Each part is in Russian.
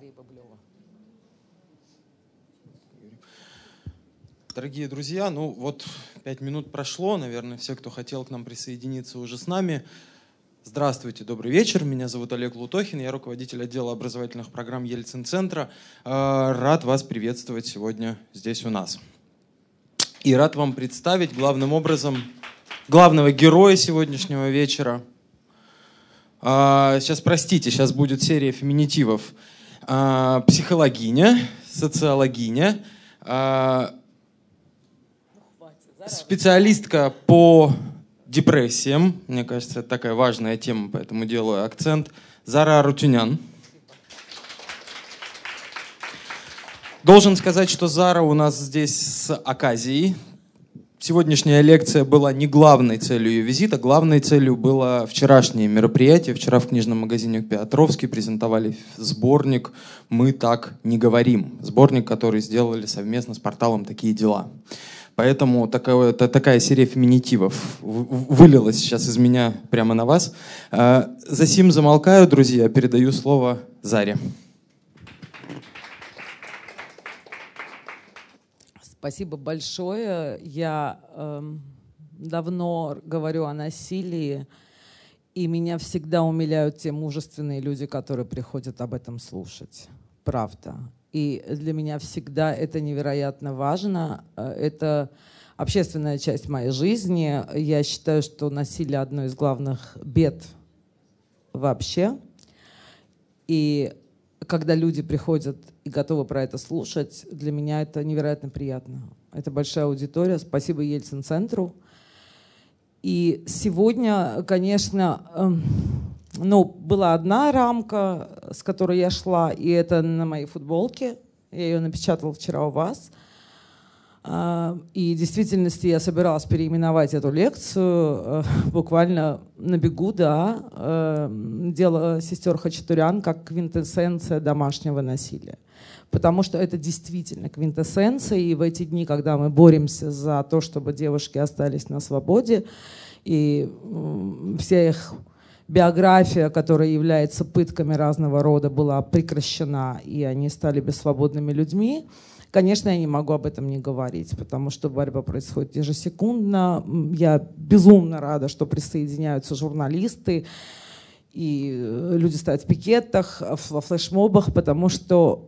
Мария Баблева. Дорогие друзья, ну вот пять минут прошло, наверное, все, кто хотел к нам присоединиться, уже с нами. Здравствуйте, добрый вечер. Меня зовут Олег Лутохин, я руководитель отдела образовательных программ Ельцин-центра. Э, рад вас приветствовать сегодня здесь у нас. И рад вам представить главным образом главного героя сегодняшнего вечера. Сейчас, простите, сейчас будет серия феминитивов. А, психологиня, социологиня, а, специалистка по депрессиям. Мне кажется, это такая важная тема, поэтому делаю акцент. Зара Арутюнян. Должен сказать, что Зара у нас здесь с оказией. Сегодняшняя лекция была не главной целью ее визита. Главной целью было вчерашнее мероприятие. Вчера в книжном магазине Петровский презентовали сборник «Мы так не говорим». Сборник, который сделали совместно с порталом «Такие дела». Поэтому такая, такая серия феминитивов вылилась сейчас из меня прямо на вас. А, за сим замолкаю, друзья, передаю слово Заре. Спасибо большое. Я э, давно говорю о насилии, и меня всегда умиляют те мужественные люди, которые приходят об этом слушать. Правда. И для меня всегда это невероятно важно. Э, это общественная часть моей жизни. Я считаю, что насилие одно из главных бед вообще. И когда люди приходят и готовы про это слушать, для меня это невероятно приятно. Это большая аудитория. Спасибо Ельцин-центру. И сегодня, конечно, эм, ну, была одна рамка, с которой я шла, и это на моей футболке. Я ее напечатала вчера у вас. А, и в действительности я собиралась переименовать эту лекцию э, буквально на бегу, да, э, дело сестер Хачатурян как квинтэссенция домашнего насилия. Потому что это действительно квинтэссенция, и в эти дни, когда мы боремся за то, чтобы девушки остались на свободе, и вся их биография, которая является пытками разного рода, была прекращена, и они стали бессвободными людьми, Конечно, я не могу об этом не говорить, потому что борьба происходит ежесекундно. Я безумно рада, что присоединяются журналисты, и э, люди стоят в пикетах, во флешмобах, потому что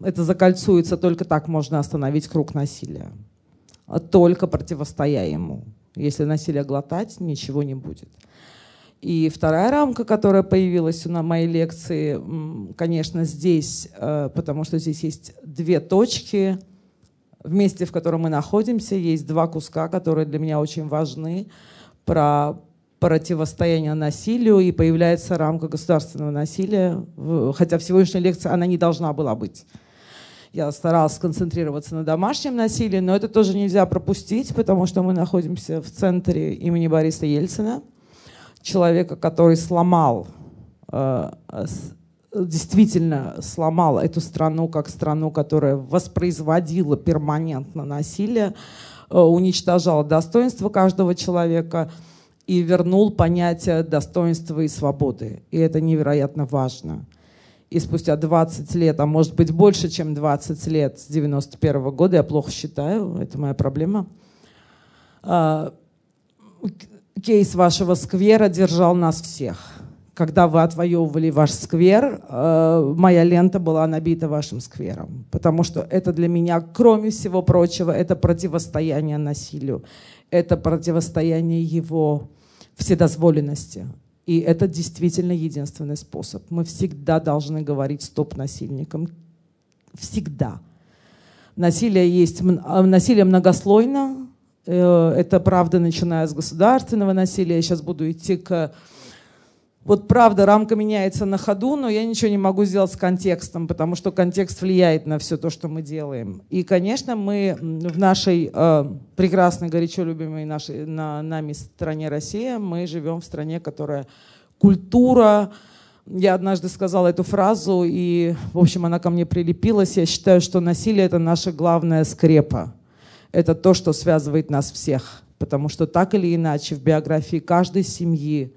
э, это закольцуется, только так можно остановить круг насилия. Только противостоя ему. Если насилие глотать, ничего не будет. И вторая рамка, которая появилась на моей лекции, конечно, здесь, э, потому что здесь есть две точки. В месте, в котором мы находимся, есть два куска, которые для меня очень важны, про противостояние насилию, и появляется рамка государственного насилия, хотя в сегодняшней лекции она не должна была быть. Я старалась сконцентрироваться на домашнем насилии, но это тоже нельзя пропустить, потому что мы находимся в центре имени Бориса Ельцина – человека, который сломал, э, действительно сломал эту страну как страну, которая воспроизводила перманентно насилие, э, уничтожала достоинство каждого человека и вернул понятие достоинства и свободы. И это невероятно важно. И спустя 20 лет, а может быть больше, чем 20 лет с 91 -го года, я плохо считаю, это моя проблема, э, кейс вашего сквера держал нас всех. Когда вы отвоевывали ваш сквер, э, моя лента была набита вашим сквером. Потому что это для меня, кроме всего прочего, это противостояние насилию. Это противостояние его вседозволенности. И это действительно единственный способ. Мы всегда должны говорить стоп насильникам. Всегда. Насилие есть, насилие многослойно, Э, это правда, начиная с государственного насилия. Я сейчас буду идти к... Вот правда, рамка меняется на ходу, но я ничего не могу сделать с контекстом, потому что контекст влияет на все то, что мы делаем. И, конечно, мы в нашей э, прекрасной, горячо любимой нашей, на, нами стране Россия, мы живем в стране, которая культура, я однажды сказала эту фразу, и, в общем, она ко мне прилепилась. Я считаю, что насилие — это наша главная скрепа это то, что связывает нас всех. Потому что так или иначе в биографии каждой семьи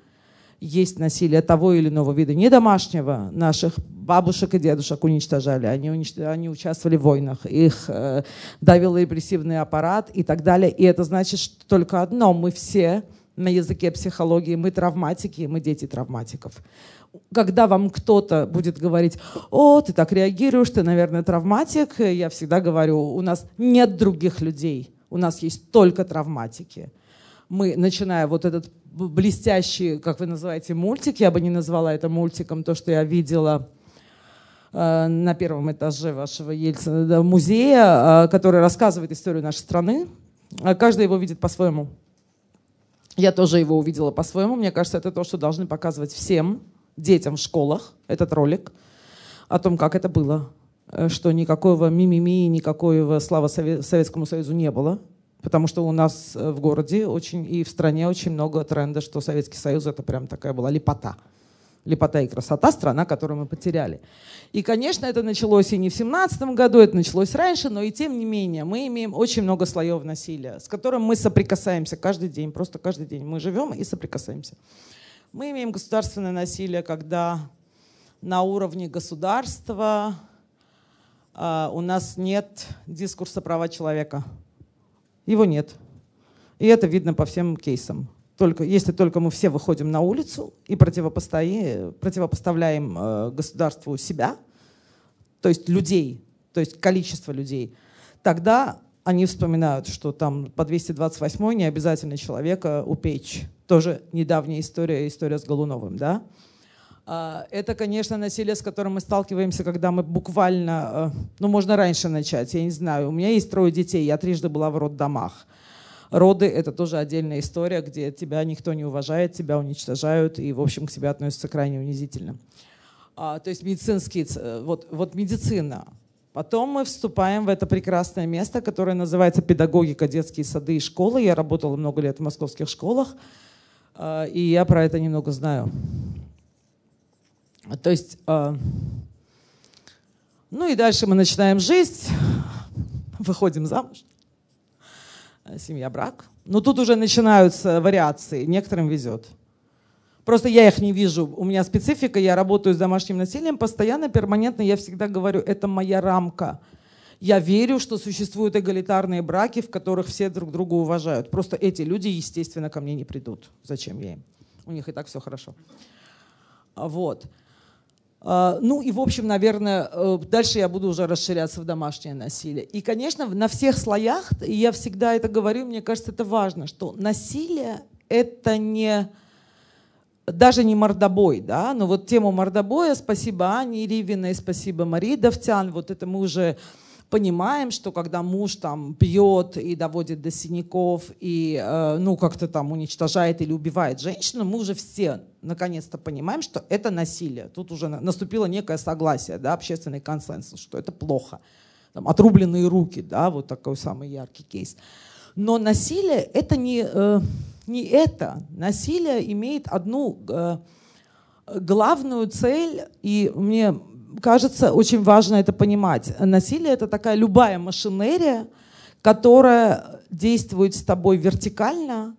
есть насилие того или иного вида, не домашнего, наших бабушек и дедушек уничтожали, они, унич... они участвовали в войнах, их э, давил репрессивный аппарат и так далее. И это значит что только одно, мы все на языке психологии, мы травматики, мы дети травматиков. Когда вам кто-то будет говорить, о, ты так реагируешь, ты, наверное, травматик, я всегда говорю, у нас нет других людей, у нас есть только травматики. Мы, начиная вот этот блестящий, как вы называете, мультик, я бы не назвала это мультиком, то, что я видела э, на первом этаже вашего Ельцина, музея, э, который рассказывает историю нашей страны. Э, каждый его видит по-своему. Я тоже его увидела по-своему. Мне кажется, это то, что должны показывать всем детям в школах, этот ролик, о том, как это было, э, что никакого мимими, никакого слава Советскому Союзу не было, потому что у нас э, в городе очень и в стране очень много тренда, что Советский Союз это прям такая была лепота. Лепота и красота, страна, которую мы потеряли. И, конечно, это началось и не в семнадцатом году, это началось раньше, но и тем не менее мы имеем очень много слоев насилия, с которым мы соприкасаемся каждый день, просто каждый день. Мы живем и соприкасаемся. Мы имеем государственное насилие, когда на уровне государства э, у нас нет дискурса права человека. Его нет. И это видно по всем кейсам. Только, если только мы все выходим на улицу и противопоставляем, э, государству себя, то есть людей, то есть количество людей, тогда они вспоминают, что там по 228 не обязательно человека упечь. Тоже недавняя история, история с Голуновым, да? А, это, конечно, насилие, с которым мы сталкиваемся, когда мы буквально, э, ну, можно раньше начать, я не знаю. У меня есть трое детей, я трижды была в роддомах. Роды — это тоже отдельная история, где тебя никто не уважает, тебя уничтожают и, в общем, к тебе относятся крайне унизительно. А, то есть медицинские, э, вот, вот медицина. Потом мы вступаем в это прекрасное место, которое называется педагогика, детские сады и школы. Я работала много лет в московских школах. А, и я про это немного знаю. То есть, а, ну и дальше мы начинаем жизнь, выходим замуж, семья, брак. Но тут уже начинаются вариации, некоторым везет. Просто я их не вижу. У меня специфика, я работаю с домашним насилием постоянно, перманентно. Я всегда говорю, это моя рамка. Я верю, что существуют эгалитарные браки, в которых все друг друга уважают. Просто эти люди, естественно, ко мне не придут. Зачем я им? У них и так все хорошо. Вот. А, ну и, в общем, наверное, э, дальше я буду уже расширяться в домашнее насилие. И, конечно, на всех слоях, и я всегда это говорю, мне кажется, это важно, что насилие — это не даже не мордобой, да, но вот тему мордобоя, спасибо Ане Ривиной, спасибо Марии Давтян, вот это мы уже понимаем, что когда муж там бьет и доводит до синяков и э, ну как-то там уничтожает или убивает женщину, мы уже все наконец-то понимаем, что это насилие. Тут уже наступило некое согласие, да, общественный консенсус, что это плохо. Там, отрубленные руки, да, вот такой самый яркий кейс. Но насилие это не, э, не это. Насилие имеет одну э, главную цель, и мне кажется, очень важно это понимать. Насилие — это такая любая машинерия, которая действует с тобой вертикально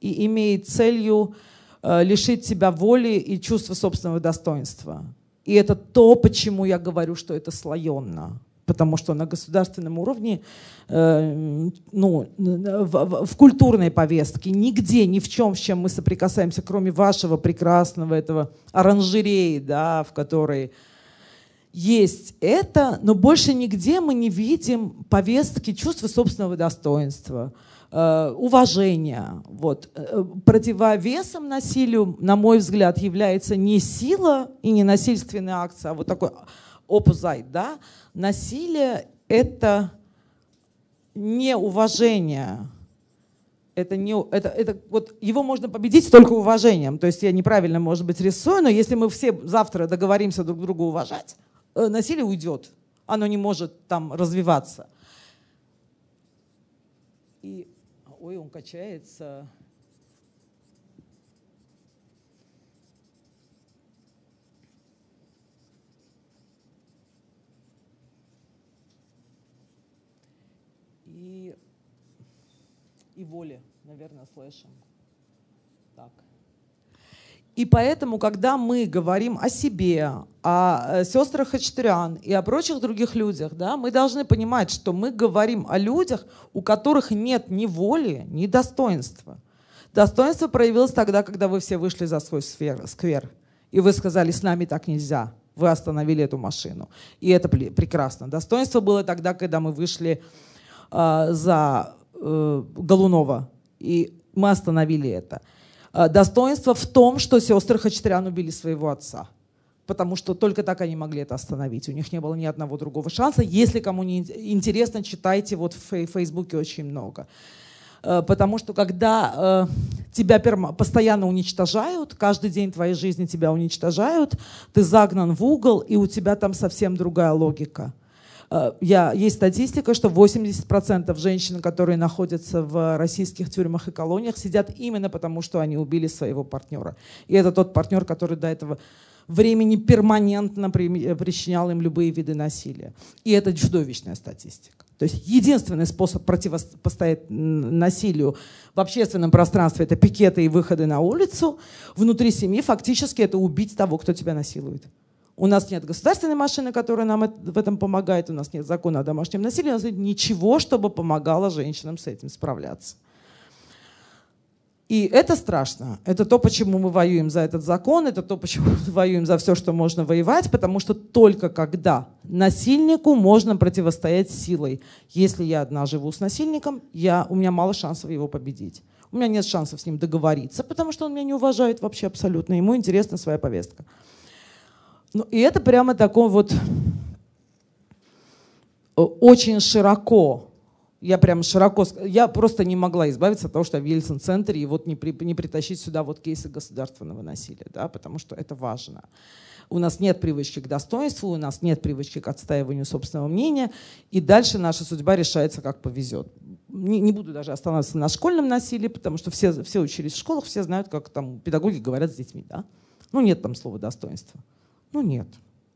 и имеет целью э, лишить тебя воли и чувства собственного достоинства. И это то, почему я говорю, что это слоенно. Потому что на государственном уровне, э, ну, в, в, культурной повестке, нигде, ни в чем, с чем мы соприкасаемся, кроме вашего прекрасного этого оранжереи, да, в которой есть это, но больше нигде мы не видим повестки чувства собственного достоинства, э, уважения. Вот. Э, противовесом насилию, на мой взгляд, является не сила и не насильственная акция, а вот такой opposite. Да? Насилие — это неуважение. Это не, это, это, вот его можно победить только уважением. То есть я неправильно, может быть, рисую, но если мы все завтра договоримся друг друга уважать, Э, насилие уйдет. Оно не может там развиваться. И, ой, он качается. И, воли, наверное, слышим. Так. И поэтому, когда мы говорим о себе, о э, сестрах Хачатурян и о прочих других людях, да, мы должны понимать, что мы говорим о людях, у которых нет ни воли, ни достоинства. Достоинство проявилось тогда, когда вы все вышли за свой сфер, сквер, и вы сказали, с нами так нельзя, вы остановили эту машину. И это прекрасно. Достоинство было тогда, когда мы вышли за э, Голунова, и мы остановили это. Э, достоинство в том, что сестры Хачатурян убили своего отца. Потому что только так они могли это остановить. У них не было ни одного другого шанса. Если кому не интересно, читайте. Вот в Фейсбуке очень много. Э, потому что когда тебя постоянно уничтожают, каждый день твоей жизни тебя уничтожают, ты загнан в угол, и у тебя там совсем другая логика. Э, я, есть статистика, что 80% женщин, которые находятся в российских тюрьмах и колониях, сидят именно потому, что они убили своего партнера. И это тот партнер, который до этого времени перманентно причинял им любые виды насилия. И это чудовищная статистика. То есть единственный способ противостоять насилию в общественном пространстве – это пикеты и выходы на улицу. Внутри семьи фактически это убить того, кто тебя насилует. У нас нет государственной машины, которая нам в этом помогает, у нас нет закона о домашнем насилии, у нас нет ничего, чтобы помогало женщинам с этим справляться. И это страшно. Это то, почему мы воюем за этот закон, это то, почему мы воюем за все, что можно воевать, потому что только когда насильнику можно противостоять силой. Если я одна живу с насильником, я, у меня мало шансов его победить. У меня нет шансов с ним договориться, потому что он меня не уважает вообще абсолютно. Ему интересна своя повестка. Ну, и это прямо такой вот э, очень широко, я прям широко, я просто не могла избавиться от того, что я в Ельцин-центре, и вот не, при, не притащить сюда вот кейсы государственного насилия, да, потому что это важно. У нас нет привычки к достоинству, у нас нет привычки к отстаиванию собственного мнения, и дальше наша судьба решается, как повезет. Не, не буду даже останавливаться на школьном насилии, потому что все, все учились в школах, все знают, как там педагоги говорят с детьми, да. Ну, нет там слова достоинства. Ну нет.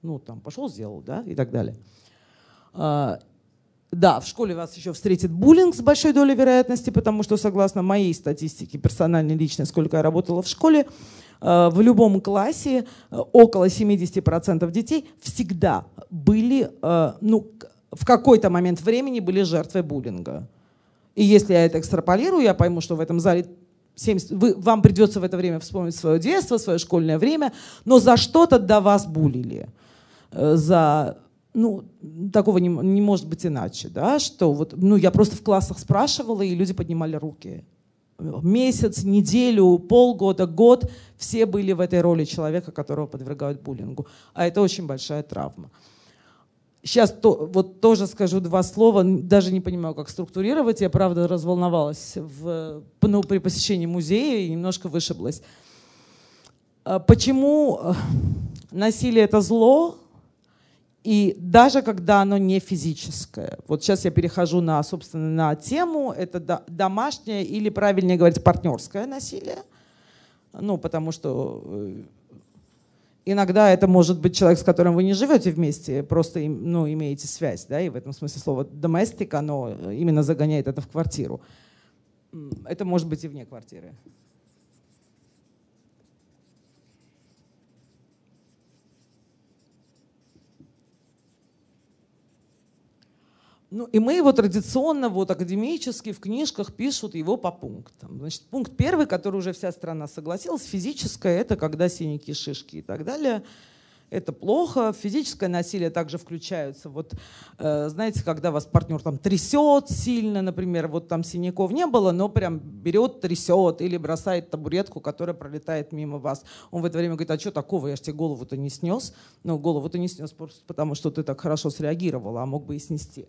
Ну там пошел, сделал, да, и так далее. А, да, в школе вас еще встретит буллинг с большой долей вероятности, потому что, согласно моей статистике, персональной, личной, сколько я работала в школе, а, в любом классе а, около 70% детей всегда были, а, ну, в какой-то момент времени были жертвой буллинга. И если я это экстраполирую, я пойму, что в этом зале 70, вы, вам придется в это время вспомнить свое детство, свое школьное время, но за что-то до вас булили. Э, за, ну, такого не, не может быть иначе, да, что вот, ну, я просто в классах спрашивала, и люди поднимали руки. Месяц, неделю, полгода, год все были в этой роли человека, которого подвергают буллингу. А это очень большая травма. Сейчас то, вот тоже скажу два слова, даже не понимаю, как структурировать. Я, правда, разволновалась в, ну, при посещении музея и немножко вышиблась. А почему э, насилие — это зло, и даже когда оно не физическое. Вот сейчас я перехожу на, собственно, на тему. Это домашнее или, правильнее говорить, партнерское насилие. Ну, потому что э, Иногда это может быть человек, с которым вы не живете вместе, просто ну, имеете связь, да, и в этом смысле слово domestic, оно именно загоняет это в квартиру. Это может быть и вне квартиры. Ну, и мы его традиционно, вот академически, в книжках пишут его по пунктам. Значит, пункт первый, который уже вся страна согласилась, физическое, это когда синяки, шишки и так далее – это плохо. Физическое насилие также включается. Вот, э, знаете, когда вас партнер там трясет сильно, например, вот там синяков не было, но прям берет, трясет или бросает табуретку, которая пролетает мимо вас. Он в это время говорит, а что такого, я же тебе голову-то не снес. Ну, голову-то не снес просто потому, что ты так хорошо среагировала, а мог бы и снести.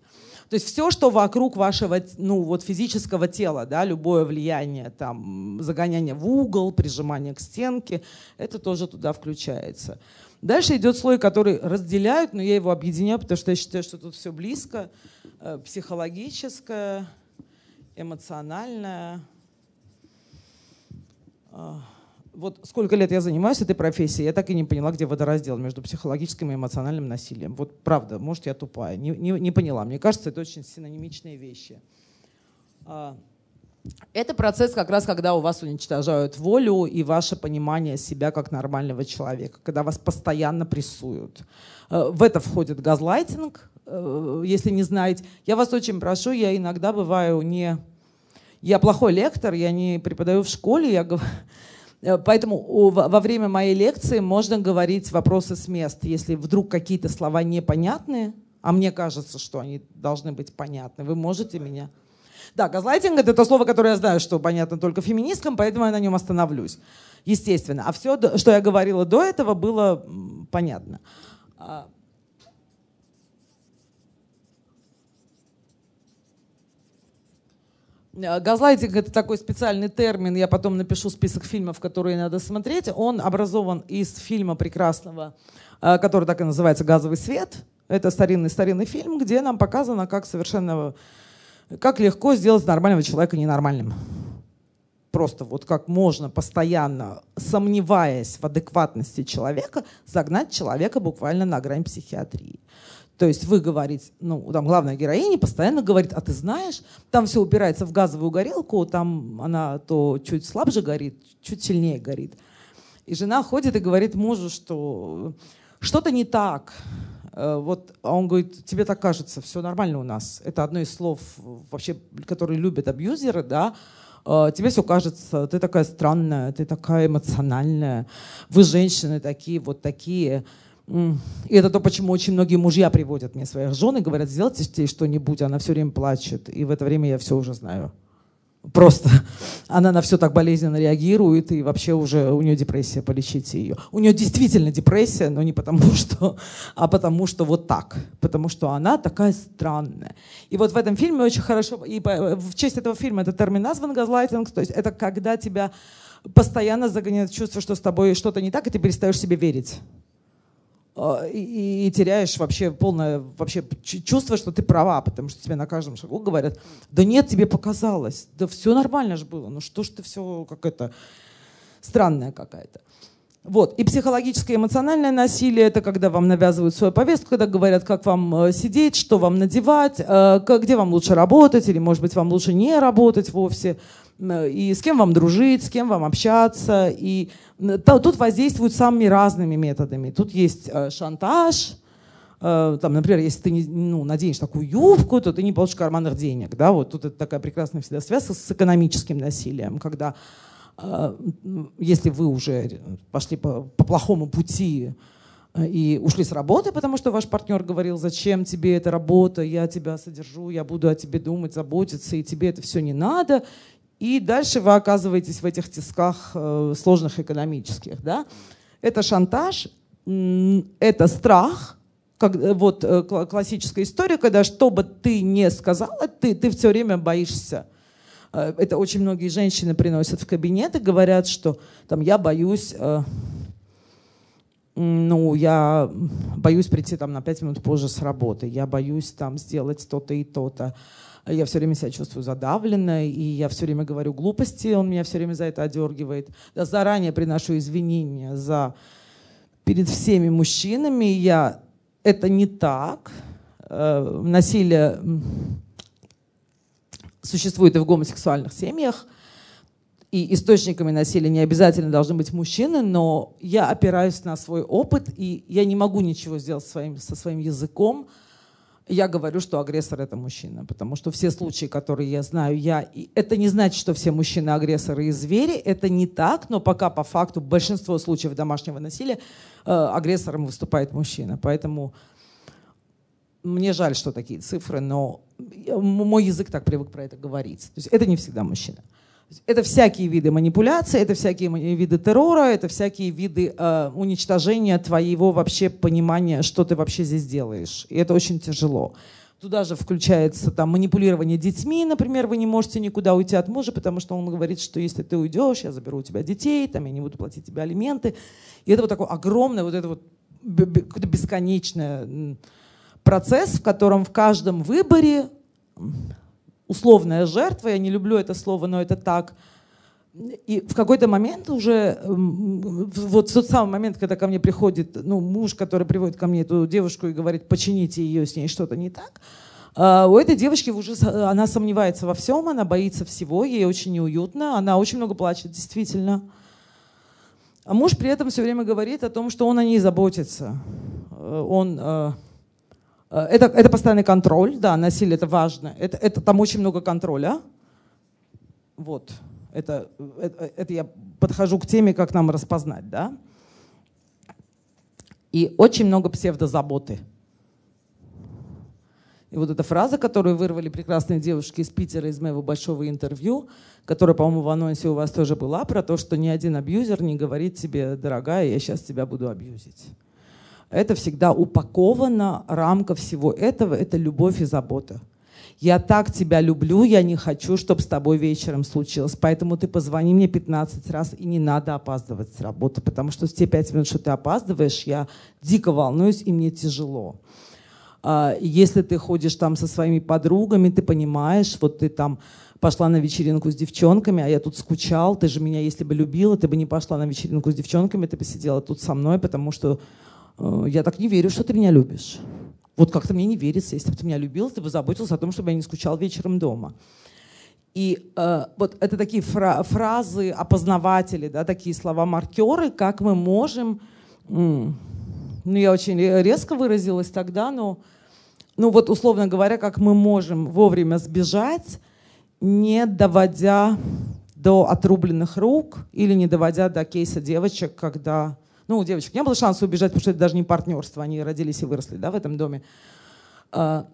То есть все, что вокруг вашего ну, вот физического тела, да, любое влияние, там, загоняние в угол, прижимание к стенке, это тоже туда включается. Дальше идет слой, который разделяют, но я его объединяю, потому что я считаю, что тут все близко. Э, психологическое, эмоциональное. А, вот сколько лет я занимаюсь этой профессией, я так и не поняла, где водораздел между психологическим и эмоциональным насилием. Вот правда, может, я тупая, не, не, не поняла. Мне кажется, это очень синонимичные вещи. Это процесс как раз, когда у вас уничтожают волю и ваше понимание себя как нормального человека, когда вас постоянно прессуют. Э, в это входит газлайтинг, э, если не знаете. Я вас очень прошу, я иногда бываю не... Я плохой лектор, я не преподаю в школе, я говорю... Э, поэтому во время моей лекции можно говорить вопросы с мест. Если вдруг какие-то слова непонятны, а мне кажется, что они должны быть понятны, вы можете меня да, газлайтинг — это то слово, которое я знаю, что понятно только феминисткам, поэтому я на нем остановлюсь. Естественно. А все, что я говорила до этого, было понятно. А, Газлайтинг — это такой специальный термин, я потом напишу список фильмов, которые надо смотреть. Он образован из фильма прекрасного, а, который так и называется «Газовый свет». Это старинный-старинный фильм, где нам показано, как совершенно как легко сделать нормального человека ненормальным. Просто вот как можно постоянно, сомневаясь в адекватности человека, загнать человека буквально на грань психиатрии. То есть вы говорите, ну, там главная героиня постоянно говорит, а ты знаешь, там все упирается в газовую горелку, там она то чуть слабже горит, чуть сильнее горит. И жена ходит и говорит мужу, что что-то не так, вот, а он говорит, тебе так кажется, все нормально у нас. Это одно из слов вообще, которые любят абьюзеры, да. Э, тебе все кажется, ты такая странная, ты такая эмоциональная, вы женщины такие, вот такие. И это то, почему очень многие мужья приводят мне своих жен и говорят, сделайте что-нибудь, она все время плачет. И в это время я все уже знаю. Просто она на все так болезненно реагирует, и вообще уже у нее депрессия, полечите ее. У нее действительно депрессия, но не потому что, а потому что вот так. Потому что она такая странная. И вот в этом фильме очень хорошо, и в честь этого фильма этот термин назван газлайтинг, то есть это когда тебя постоянно загоняет чувство, что с тобой что-то не так, и ты перестаешь себе верить. А, и, и теряешь вообще полное вообще чувство, что ты права, потому что тебе на каждом шагу говорят, да нет, тебе показалось, да все нормально же было, ну что ж ты все как это странная какая-то. Вот. И психологическое эмоциональное насилие – это когда вам навязывают свою повестку, когда говорят, как вам э, сидеть, что вам надевать, э, где вам лучше работать, или, может быть, вам лучше не работать вовсе и с кем вам дружить, с кем вам общаться. И тут воздействуют самыми разными методами. Тут есть э, шантаж, э, там, например, если ты ну, наденешь такую юбку, то ты не получишь карманных денег. Да? Вот тут это такая прекрасная всегда связка с экономическим насилием, когда э, если вы уже пошли по, по плохому пути и ушли с работы, потому что ваш партнер говорил, зачем тебе эта работа, я тебя содержу, я буду о тебе думать, заботиться, и тебе это все не надо, и дальше вы оказываетесь в этих тисках э, сложных экономических. Да? Это шантаж, это страх, как, э, вот э, классическая история, когда что бы ты не сказала, ты, ты все время боишься. Это очень многие женщины приносят в кабинет и говорят, что там, я боюсь, ну, я боюсь прийти там на пять минут позже с работы, я боюсь там сделать то-то и то-то я все время себя чувствую задавленной, и я все время говорю глупости, он меня все время за это одергивает. Я заранее приношу извинения за перед всеми мужчинами. Я это не так. Э, насилие существует и в гомосексуальных семьях. И источниками насилия не обязательно должны быть мужчины, но я опираюсь на свой опыт, и я не могу ничего сделать своим, со своим языком, я говорю, что агрессор это мужчина, потому что все случаи, которые я знаю, я... Это не значит, что все мужчины агрессоры и звери, это не так, но пока по факту большинство случаев домашнего насилия э, агрессором выступает мужчина. Поэтому мне жаль, что такие цифры, но мой язык так привык про это говорить. То есть это не всегда мужчина. Это всякие виды манипуляции, это всякие виды террора, это всякие виды э, уничтожения твоего вообще понимания, что ты вообще здесь делаешь. И это очень тяжело. Туда же включается там, манипулирование детьми, например, вы не можете никуда уйти от мужа, потому что он говорит, что если ты уйдешь, я заберу у тебя детей, там, я не буду платить тебе алименты. И это вот такой огромный, вот это вот какой-то бесконечный процесс, в котором в каждом выборе условная жертва, я не люблю это слово, но это так. И в какой-то момент уже, вот в тот самый момент, когда ко мне приходит ну, муж, который приводит ко мне эту девушку и говорит, почините ее, с ней что-то не так, Uh, у этой девочки уже она сомневается во всем, она боится всего, ей очень неуютно, она очень много плачет, действительно. А муж при этом все время говорит о том, что он о ней заботится. Uh, он, uh, это, это постоянный контроль, да, насилие это важно. Это, это там очень много контроля. Вот, это, это, это я подхожу к теме, как нам распознать, да. И очень много псевдозаботы. И вот эта фраза, которую вырвали прекрасные девушки из Питера из моего большого интервью, которая, по-моему, в анонсе у вас тоже была, про то, что ни один абьюзер не говорит тебе, дорогая, я сейчас тебя буду абьюзить. Это всегда упакована рамка всего этого, это любовь и забота. Я так тебя люблю, я не хочу, чтобы с тобой вечером случилось. Поэтому ты позвони мне 15 раз, и не надо опаздывать с работы, потому что те 5 минут, что ты опаздываешь, я дико волнуюсь, и мне тяжело. А, если ты ходишь там со своими подругами, ты понимаешь, вот ты там пошла на вечеринку с девчонками, а я тут скучал, ты же меня, если бы любила, ты бы не пошла на вечеринку с девчонками, ты бы сидела тут со мной, потому что я так не верю, что ты меня любишь. Вот как-то мне не верится, если бы ты меня любил, ты бы заботился о том, чтобы я не скучал вечером дома. И э, вот это такие фра фразы, опознаватели, да, такие слова-маркеры, как мы можем... ну, я очень резко выразилась тогда, но ну вот условно говоря, как мы можем вовремя сбежать, не доводя до отрубленных рук или не доводя до кейса девочек, когда... Ну, у девочек не было шанса убежать, потому что это даже не партнерство, они родились и выросли да, в этом доме. А,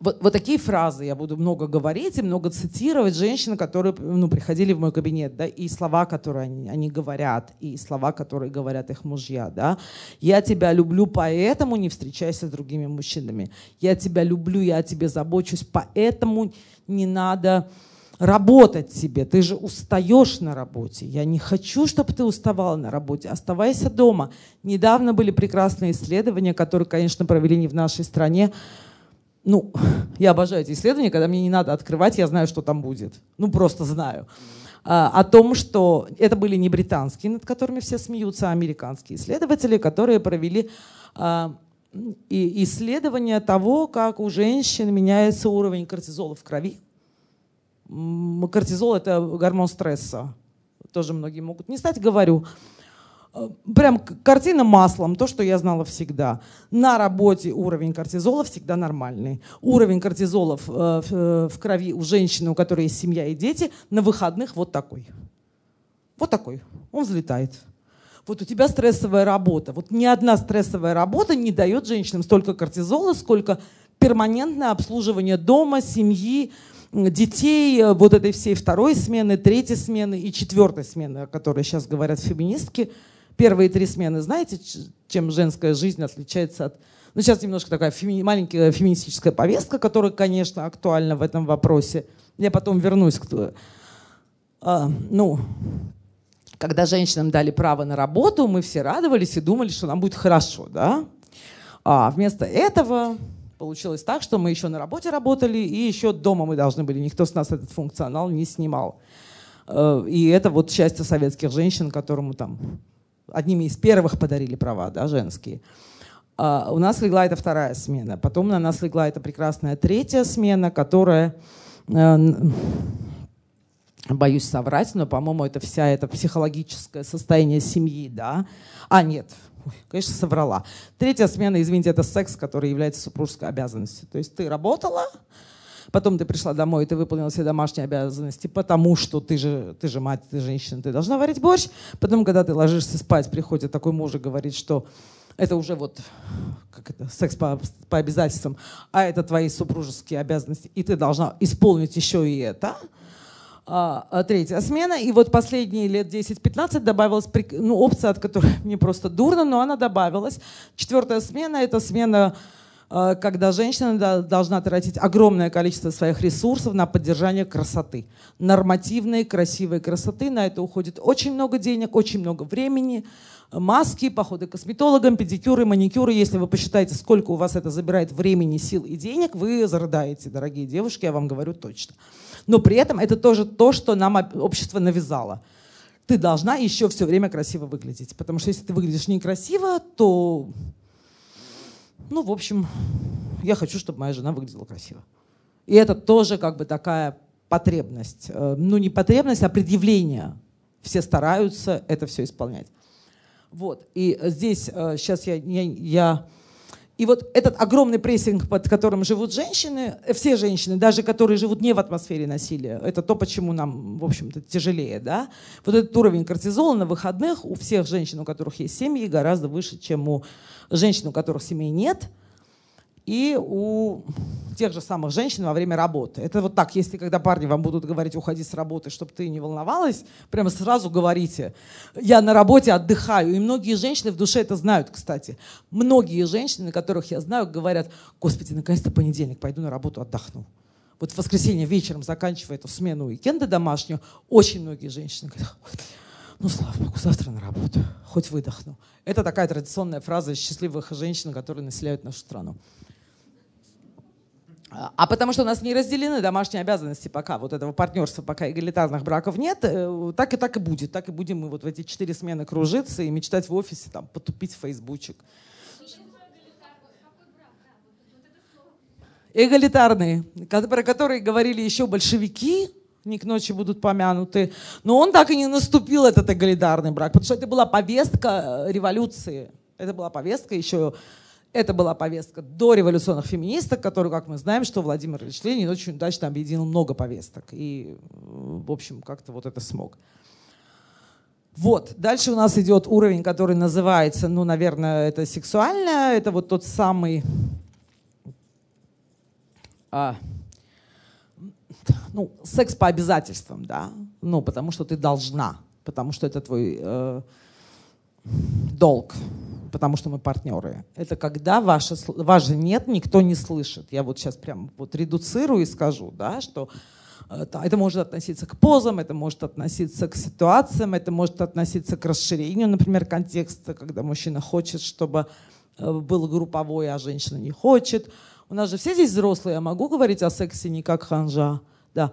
вот, вот такие фразы я буду много говорить и много цитировать женщин, которые ну, приходили в мой кабинет, да, и слова, которые они, они говорят, и слова, которые говорят их мужья, да. Я тебя люблю, поэтому не встречайся с другими мужчинами. Я тебя люблю, я о тебе забочусь, поэтому не надо работать тебе. Ты же устаешь на работе. Я не хочу, чтобы ты уставала на работе. Оставайся дома. Недавно были прекрасные исследования, которые, конечно, провели не в нашей стране, ну, я обожаю эти исследования, когда мне не надо открывать, я знаю, что там будет. Ну, просто знаю. А, о том, что это были не британские, над которыми все смеются, а американские исследователи, которые провели а, и исследование того, как у женщин меняется уровень кортизола в крови. Кортизол – это гормон стресса. Тоже многие могут не знать, говорю. Э, прям картина маслом, то, что я знала всегда. На работе уровень кортизола всегда нормальный. Уровень кортизола в, э, э, в крови у женщины, у которой есть семья и дети, на выходных вот такой. Вот такой. Он взлетает. Вот у тебя стрессовая работа. Вот ни одна стрессовая работа не дает женщинам столько кортизола, сколько перманентное обслуживание дома, семьи, детей, вот этой всей второй смены, третьей смены и четвертой смены, о которой сейчас говорят феминистки – первые три смены. Знаете, чем женская жизнь отличается от... Ну, сейчас немножко такая феми... маленькая феминистическая повестка, которая, конечно, актуальна в этом вопросе. Я потом вернусь к... А, ну, когда женщинам дали право на работу, мы все радовались и думали, что нам будет хорошо, да? А вместо этого получилось так, что мы еще на работе работали, и еще дома мы должны были. Никто с нас этот функционал не снимал. Э, и это вот счастье советских женщин, которому там одними из первых подарили права, да, женские. А у нас легла эта вторая смена. Потом на нас легла эта прекрасная третья смена, которая, э, боюсь соврать, но, по-моему, это вся это психологическое состояние семьи, да. А, нет, конечно, соврала. Третья смена, извините, это секс, который является супружеской обязанностью. То есть ты работала, Потом ты пришла домой, и ты выполнила все домашние обязанности, потому что ты же, ты же мать, ты женщина, ты должна варить борщ. Потом, когда ты ложишься спать, приходит такой муж и говорит, что это уже вот как это, секс по, по обязательствам, а это твои супружеские обязанности, и ты должна исполнить еще и это. А, а третья смена. И вот последние лет 10-15 добавилась ну, опция, от которой мне просто дурно, но она добавилась. Четвертая смена — это смена Э, когда женщина должна тратить огромное количество своих ресурсов на поддержание красоты. Нормативной, красивой красоты. На это уходит очень много денег, очень много времени. Маски, походы к косметологам, педикюры, маникюры. Если вы посчитаете, сколько у вас это забирает времени, сил и денег, вы зарыдаете, дорогие девушки, я вам говорю точно. Но при этом это тоже то, что нам общество навязало. Ты должна еще все время красиво выглядеть. Потому что если ты выглядишь некрасиво, то ну, в общем, я хочу, чтобы моя жена выглядела красиво. И это тоже как бы такая потребность. Э, ну, не потребность, а предъявление. Все стараются это все исполнять. Вот. И здесь сейчас я, я, я и вот этот огромный прессинг, под которым живут женщины, э, все женщины, даже которые живут не в атмосфере насилия, это то, почему нам, в общем-то, тяжелее, да? Вот этот уровень кортизола на выходных у всех женщин, у которых есть семьи, гораздо выше, чем у женщин, у которых семей нет – и у тех же самых женщин во время работы. Это вот так, если когда парни вам будут говорить, уходи с работы, чтобы ты не волновалась, прямо сразу говорите, я на работе отдыхаю. И многие женщины в душе это знают, кстати. Многие женщины, которых я знаю, говорят, господи, наконец-то понедельник, пойду на работу, отдохну. Вот в воскресенье вечером, заканчивая эту смену уикенда домашнюю, очень многие женщины говорят, ну, слава богу, завтра на работу, хоть выдохну. Это такая традиционная фраза счастливых женщин, которые населяют нашу страну. А потому что у нас не разделены домашние обязанности пока, вот этого партнерства, пока эгалитарных браков нет, э, так и так и будет. Так и будем мы вот в эти четыре смены кружиться и мечтать в офисе, там, потупить в фейсбучик. Эгалитарные, про которые говорили еще большевики, не к ночи будут помянуты. Но он так и не наступил, этот эгалитарный брак, потому что это была повестка э, революции. Это была повестка еще это была повестка до революционных феминисток, которую, как мы знаем, что Владимир Ильич Ленин очень удачно объединил много повесток. И, в общем, как-то вот это смог. Вот. Дальше у нас идет уровень, который называется, ну, наверное, это сексуальное. Это вот тот самый... А, ну, секс по обязательствам, да. Ну, потому что ты должна. Потому что это твой э, долг потому что мы партнеры. Это когда ваше, ваше «нет» никто не слышит. Я вот сейчас прям вот редуцирую и скажу, да, что э, это может относиться к позам, это может относиться к ситуациям, это может относиться к расширению, например, контекста, когда мужчина хочет, чтобы э, был групповой, а женщина не хочет. У нас же все здесь взрослые, я могу говорить о сексе не как ханжа. Да.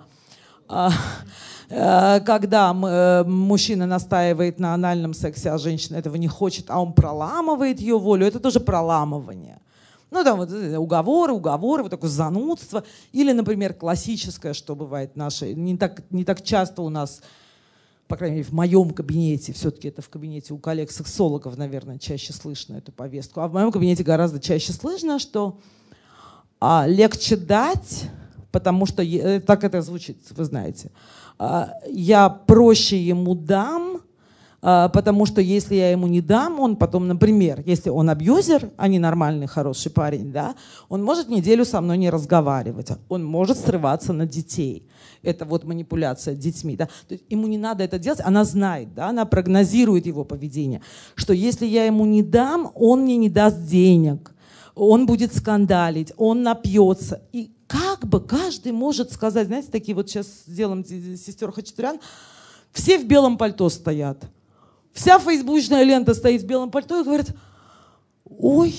Э, когда э, мужчина настаивает на анальном сексе, а женщина этого не хочет, а он проламывает ее волю, это тоже проламывание. Ну, там вот э, уговоры, уговоры, вот такое занудство. Или, например, классическое, что бывает наше, не так, не так часто у нас, по крайней мере, в моем кабинете, все-таки это в кабинете у коллег-сексологов, наверное, чаще слышно эту повестку, а в моем кабинете гораздо чаще слышно, что а, легче дать, потому что, так это звучит, вы знаете, я проще ему дам, а, потому что если я ему не дам, он потом, например, если он абьюзер, а не нормальный, хороший парень, да, он может неделю со мной не разговаривать, он может срываться на детей. Это вот манипуляция детьми. Да? То есть ему не надо это делать, она знает, да? она прогнозирует его поведение, что если я ему не дам, он мне не даст денег, он будет скандалить, он напьется. И как бы каждый может сказать, знаете, такие вот сейчас сделаем сестер Хачатурян, все в белом пальто стоят. Вся фейсбучная лента стоит в белом пальто и говорит, ой,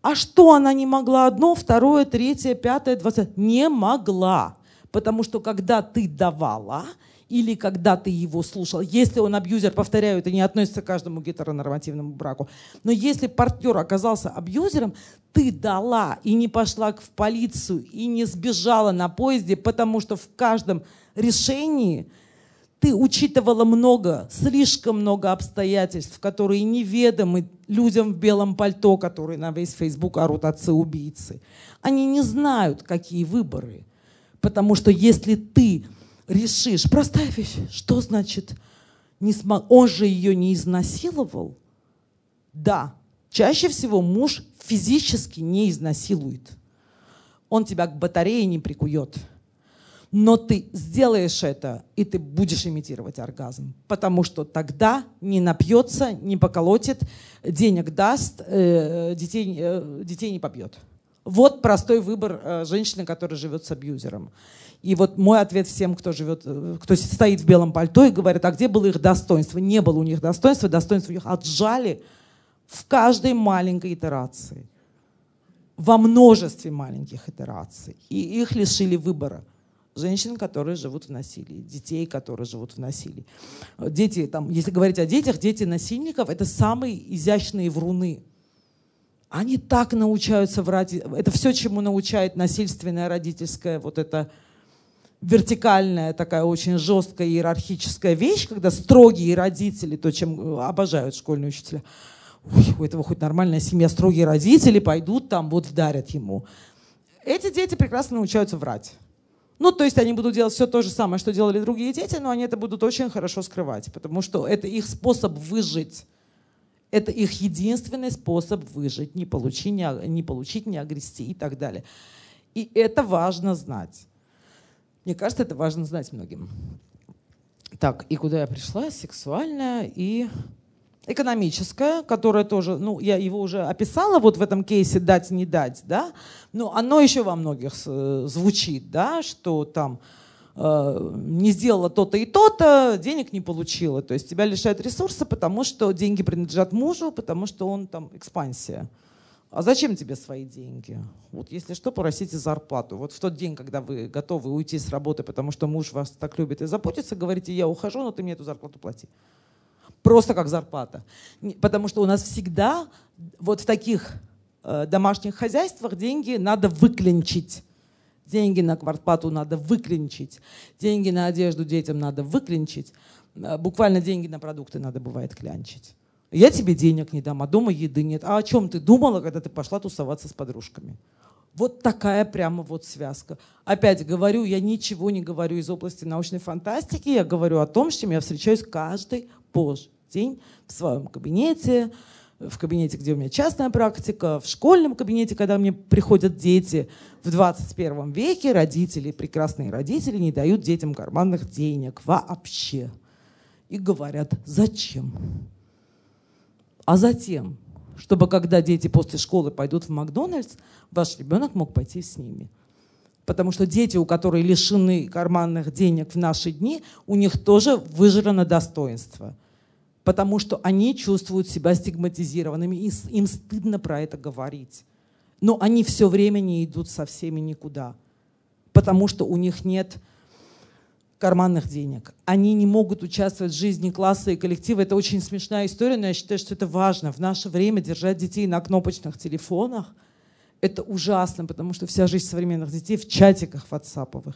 а что она не могла одно, второе, третье, пятое, двадцать? Не могла. Потому что когда ты давала, или когда ты его слушал. Если он абьюзер, повторяю, это не относится к каждому гетеронормативному браку. Но если партнер оказался абьюзером, ты дала и не пошла в полицию, и не сбежала на поезде, потому что в каждом решении ты учитывала много, слишком много обстоятельств, которые неведомы людям в белом пальто, которые на весь Фейсбук орут отцы-убийцы. Они не знают, какие выборы. Потому что если ты решишь, простая вещь, что значит, не смог, он же ее не изнасиловал? Да, чаще всего муж физически не изнасилует. Он тебя к батарее не прикует. Но ты сделаешь это, и ты будешь имитировать оргазм. Потому что тогда не напьется, не поколотит, денег даст, э, детей, э, детей не побьет. Вот простой выбор э, женщины, которая живет с абьюзером. И вот мой ответ всем, кто живет, э, кто стоит в белом пальто и говорит, а где было их достоинство? Не было у них достоинства, достоинство у них отжали в каждой маленькой итерации. Во множестве маленьких итераций. И их лишили выбора. Женщин, которые живут в насилии, детей, которые живут в насилии. Дети, там, если говорить о детях, дети насильников – это самые изящные вруны. Они так научаются врать. Это все, чему научает насильственная родительская вот эта вертикальная такая очень жесткая иерархическая вещь, когда строгие родители, то, чем обожают школьные учителя, Ой, у этого хоть нормальная семья, строгие родители пойдут там, вот вдарят ему. Эти дети прекрасно научаются врать. Ну, то есть они будут делать все то же самое, что делали другие дети, но они это будут очень хорошо скрывать, потому что это их способ выжить. Это их единственный способ выжить, не получить, не, не получить, не огрести и так далее. И это важно знать. Мне кажется, это важно знать многим. Так, и куда я пришла? Сексуальная и экономическое, которое тоже, ну, я его уже описала вот в этом кейсе «дать, не дать», да, но оно еще во многих э, звучит, да, что там э, не сделала то-то и то-то, денег не получила. То есть тебя лишают ресурса, потому что деньги принадлежат мужу, потому что он там экспансия. А зачем тебе свои деньги? Вот если что, просите зарплату. Вот в тот день, когда вы готовы уйти с работы, потому что муж вас так любит и заботится, говорите, я ухожу, но ты мне эту зарплату плати просто как зарплата. Потому что у нас всегда вот в таких э, домашних хозяйствах деньги надо выклинчить. Деньги на квартплату надо выклинчить. Деньги на одежду детям надо выклинчить. Э, буквально деньги на продукты надо бывает клянчить. Я тебе денег не дам, а дома еды нет. А о чем ты думала, когда ты пошла тусоваться с подружками? Вот такая прямо вот связка. Опять говорю, я ничего не говорю из области научной фантастики, я говорю о том, с чем я встречаюсь каждый божий день в своем кабинете, в кабинете, где у меня частная практика, в школьном кабинете, когда мне приходят дети. В 21 веке родители, прекрасные родители, не дают детям карманных денег вообще. И говорят, зачем? А затем, чтобы когда дети после школы пойдут в Макдональдс, ваш ребенок мог пойти с ними. Потому что дети, у которых лишены карманных денег в наши дни, у них тоже выжрано достоинство – потому что они чувствуют себя стигматизированными, и им стыдно про это говорить. Но они все время не идут со всеми никуда, потому что у них нет карманных денег. Они не могут участвовать в жизни класса и коллектива. Это очень смешная история, но я считаю, что это важно. В наше время держать детей на кнопочных телефонах – это ужасно, потому что вся жизнь современных детей в чатиках ватсаповых.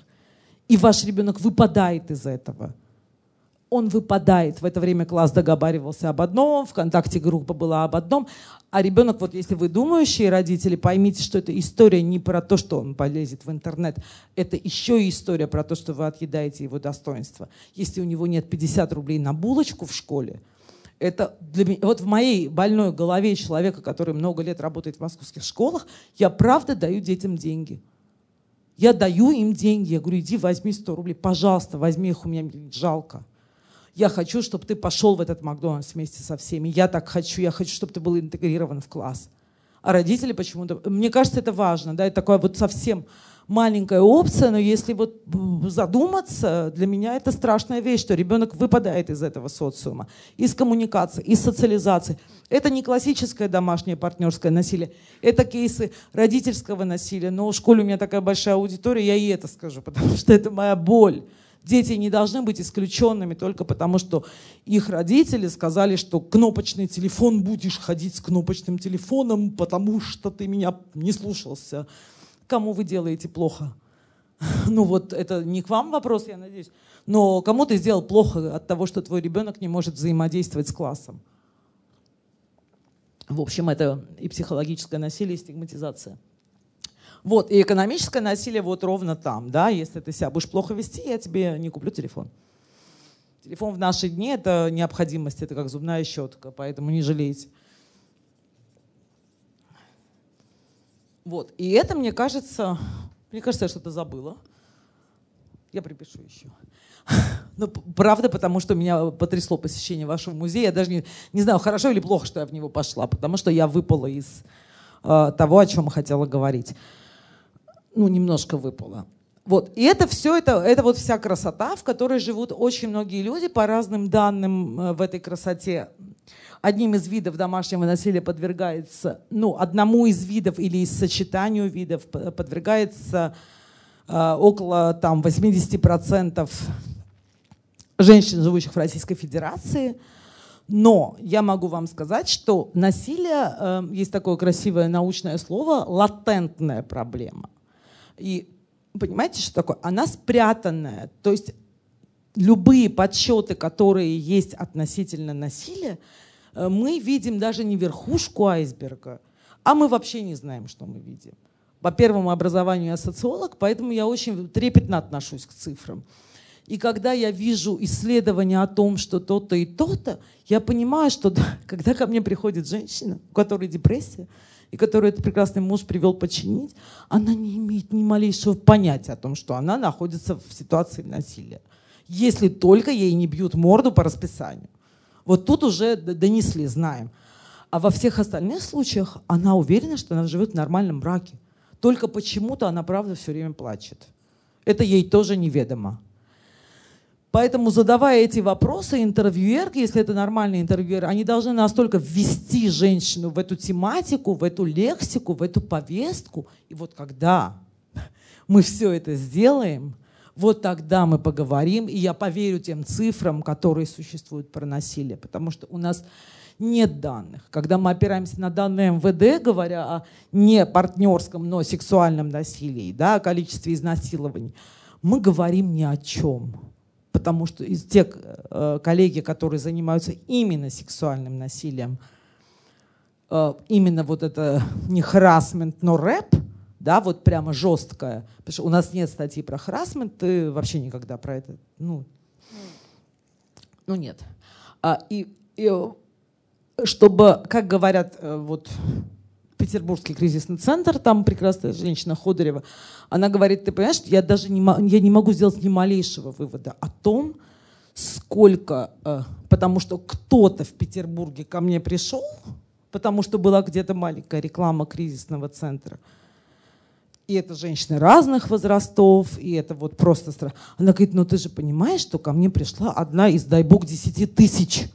И ваш ребенок выпадает из этого – он выпадает. В это время класс договаривался об одном, ВКонтакте группа была об одном. А ребенок, вот если вы думающие родители, поймите, что эта история не про то, что он полезет в интернет. Это еще и история про то, что вы отъедаете его достоинство. Если у него нет 50 рублей на булочку в школе, это для меня, вот в моей больной голове человека, который много лет работает в московских школах, я правда даю детям деньги. Я даю им деньги. Я говорю, иди возьми 100 рублей, пожалуйста, возьми их, у меня жалко. Я хочу, чтобы ты пошел в этот Макдональдс вместе со всеми. Я так хочу. Я хочу, чтобы ты был интегрирован в класс. А родители почему-то... Мне кажется, это важно. Да, это такая вот совсем маленькая опция, но если вот задуматься, для меня это страшная вещь, что ребенок выпадает из этого социума, из коммуникации, из социализации. Это не классическое домашнее партнерское насилие, это кейсы родительского насилия. Но в школе у меня такая большая аудитория, я и это скажу, потому что это моя боль. Дети не должны быть исключенными только потому, что их родители сказали, что кнопочный телефон будешь ходить с кнопочным телефоном, потому что ты меня не слушался. Кому вы делаете плохо? Ну вот это не к вам вопрос, я надеюсь. Но кому ты сделал плохо от того, что твой ребенок не может взаимодействовать с классом? В общем, это и психологическое насилие, и стигматизация. Вот, и экономическое насилие вот ровно там, да, если ты себя будешь плохо вести, я тебе не куплю телефон. Телефон в наши дни — это необходимость, это как зубная щетка, поэтому не жалейте. Вот, и это, мне кажется, мне кажется, я что-то забыла. Я припишу еще. Ну, правда, потому что меня потрясло посещение вашего музея. Я даже не, не знаю, хорошо или плохо, что я в него пошла, потому что я выпала из э, того, о чем хотела говорить ну, немножко выпало. Вот. И это все, это, это вот вся красота, в которой живут очень многие люди по разным данным э, в этой красоте. Одним из видов домашнего насилия подвергается, ну, одному из видов или из сочетанию видов подвергается э, около там 80% женщин, живущих в Российской Федерации. Но я могу вам сказать, что насилие, э, есть такое красивое научное слово, латентная проблема. И понимаете, что такое? Она спрятанная. То есть любые подсчеты, которые есть относительно насилия, э, мы видим даже не верхушку айсберга, а мы вообще не знаем, что мы видим. По первому образованию я социолог, поэтому я очень трепетно отношусь к цифрам. И когда я вижу исследования о том, что то-то и то-то, я понимаю, что да, когда ко мне приходит женщина, у которой депрессия, и которую этот прекрасный муж привел починить, она не имеет ни малейшего понятия о том, что она находится в ситуации насилия. Если только ей не бьют морду по расписанию. Вот тут уже донесли, знаем. А во всех остальных случаях она уверена, что она живет в нормальном браке. Только почему-то она, правда, все время плачет. Это ей тоже неведомо. Поэтому, задавая эти вопросы, интервьюерки, если это нормальный интервьюер, они должны настолько ввести женщину в эту тематику, в эту лексику, в эту повестку. И вот когда мы все это сделаем, вот тогда мы поговорим, и я поверю тем цифрам, которые существуют про насилие, потому что у нас нет данных. Когда мы опираемся на данные МВД, говоря о не партнерском, но сексуальном насилии, да, о количестве изнасилований, мы говорим ни о чем потому что из тех э, коллеги, которые занимаются именно сексуальным насилием, э, именно вот это не харасмент, но рэп, да, вот прямо жесткое, потому что у нас нет статьи про харасмент, ты вообще никогда про это, ну, ну нет. А, и, и чтобы, как говорят, э, вот Петербургский кризисный центр, там прекрасная женщина Ходорева, она говорит, ты понимаешь, я даже не, я не могу сделать ни малейшего вывода о том, сколько, э, потому что кто-то в Петербурге ко мне пришел, потому что была где-то маленькая реклама кризисного центра. И это женщины разных возрастов, и это вот просто страх. Она говорит, ну ты же понимаешь, что ко мне пришла одна из, дай бог, десяти тысяч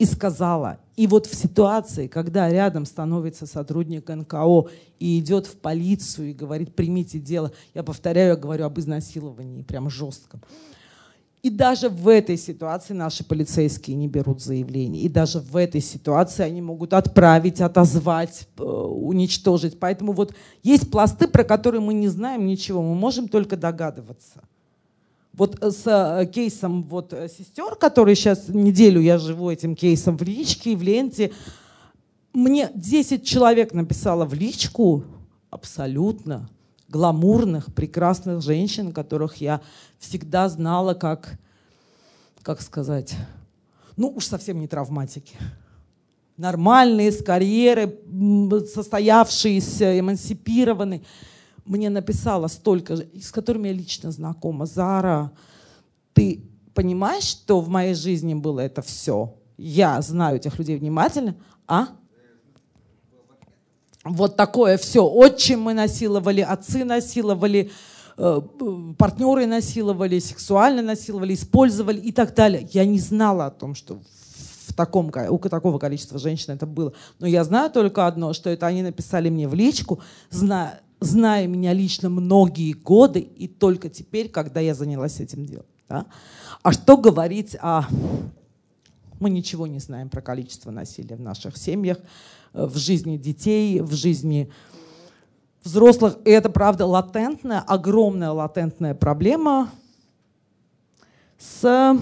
и сказала. И вот в ситуации, когда рядом становится сотрудник НКО и идет в полицию и говорит, примите дело, я повторяю, я говорю об изнасиловании, прям жестком. И даже в этой ситуации наши полицейские не берут заявление. И даже в этой ситуации они могут отправить, отозвать, э, уничтожить. Поэтому вот есть пласты, про которые мы не знаем ничего, мы можем только догадываться. Вот э, с э, кейсом вот э, сестер, которые сейчас неделю я живу этим кейсом в личке, в ленте, мне 10 человек написало в личку абсолютно гламурных, прекрасных женщин, которых я всегда знала как, как сказать, ну уж совсем не травматики. Нормальные, с карьеры, состоявшиеся, эмансипированные мне написала столько, с которыми я лично знакома. Зара, ты понимаешь, что в моей жизни было это все? Я знаю этих людей внимательно, а? Вот такое все. Отчим мы насиловали, отцы насиловали, э, партнеры насиловали, сексуально насиловали, использовали и так далее. Я не знала о том, что в таком, у такого количества женщин это было. Но я знаю только одно, что это они написали мне в личку, зная, зная меня лично многие годы, и только теперь, когда я занялась этим делом. Да? А что говорить о... Мы ничего не знаем про количество насилия в наших семьях, э, в жизни детей, в жизни взрослых. И это, правда, латентная, огромная латентная проблема с...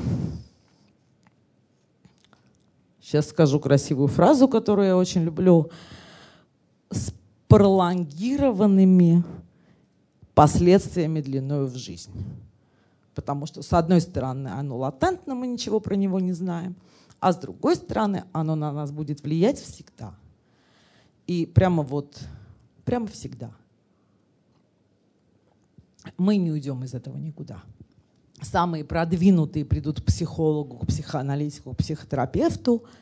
Сейчас скажу красивую фразу, которую я очень люблю. С пролонгированными последствиями длиною в жизнь. Потому что, с одной стороны, оно латентно, мы ничего про него не знаем, а с другой стороны, оно на нас будет влиять всегда. И прямо вот, прямо всегда. Мы не уйдем из этого никуда. Самые продвинутые придут к психологу, к психоаналитику, к психотерапевту –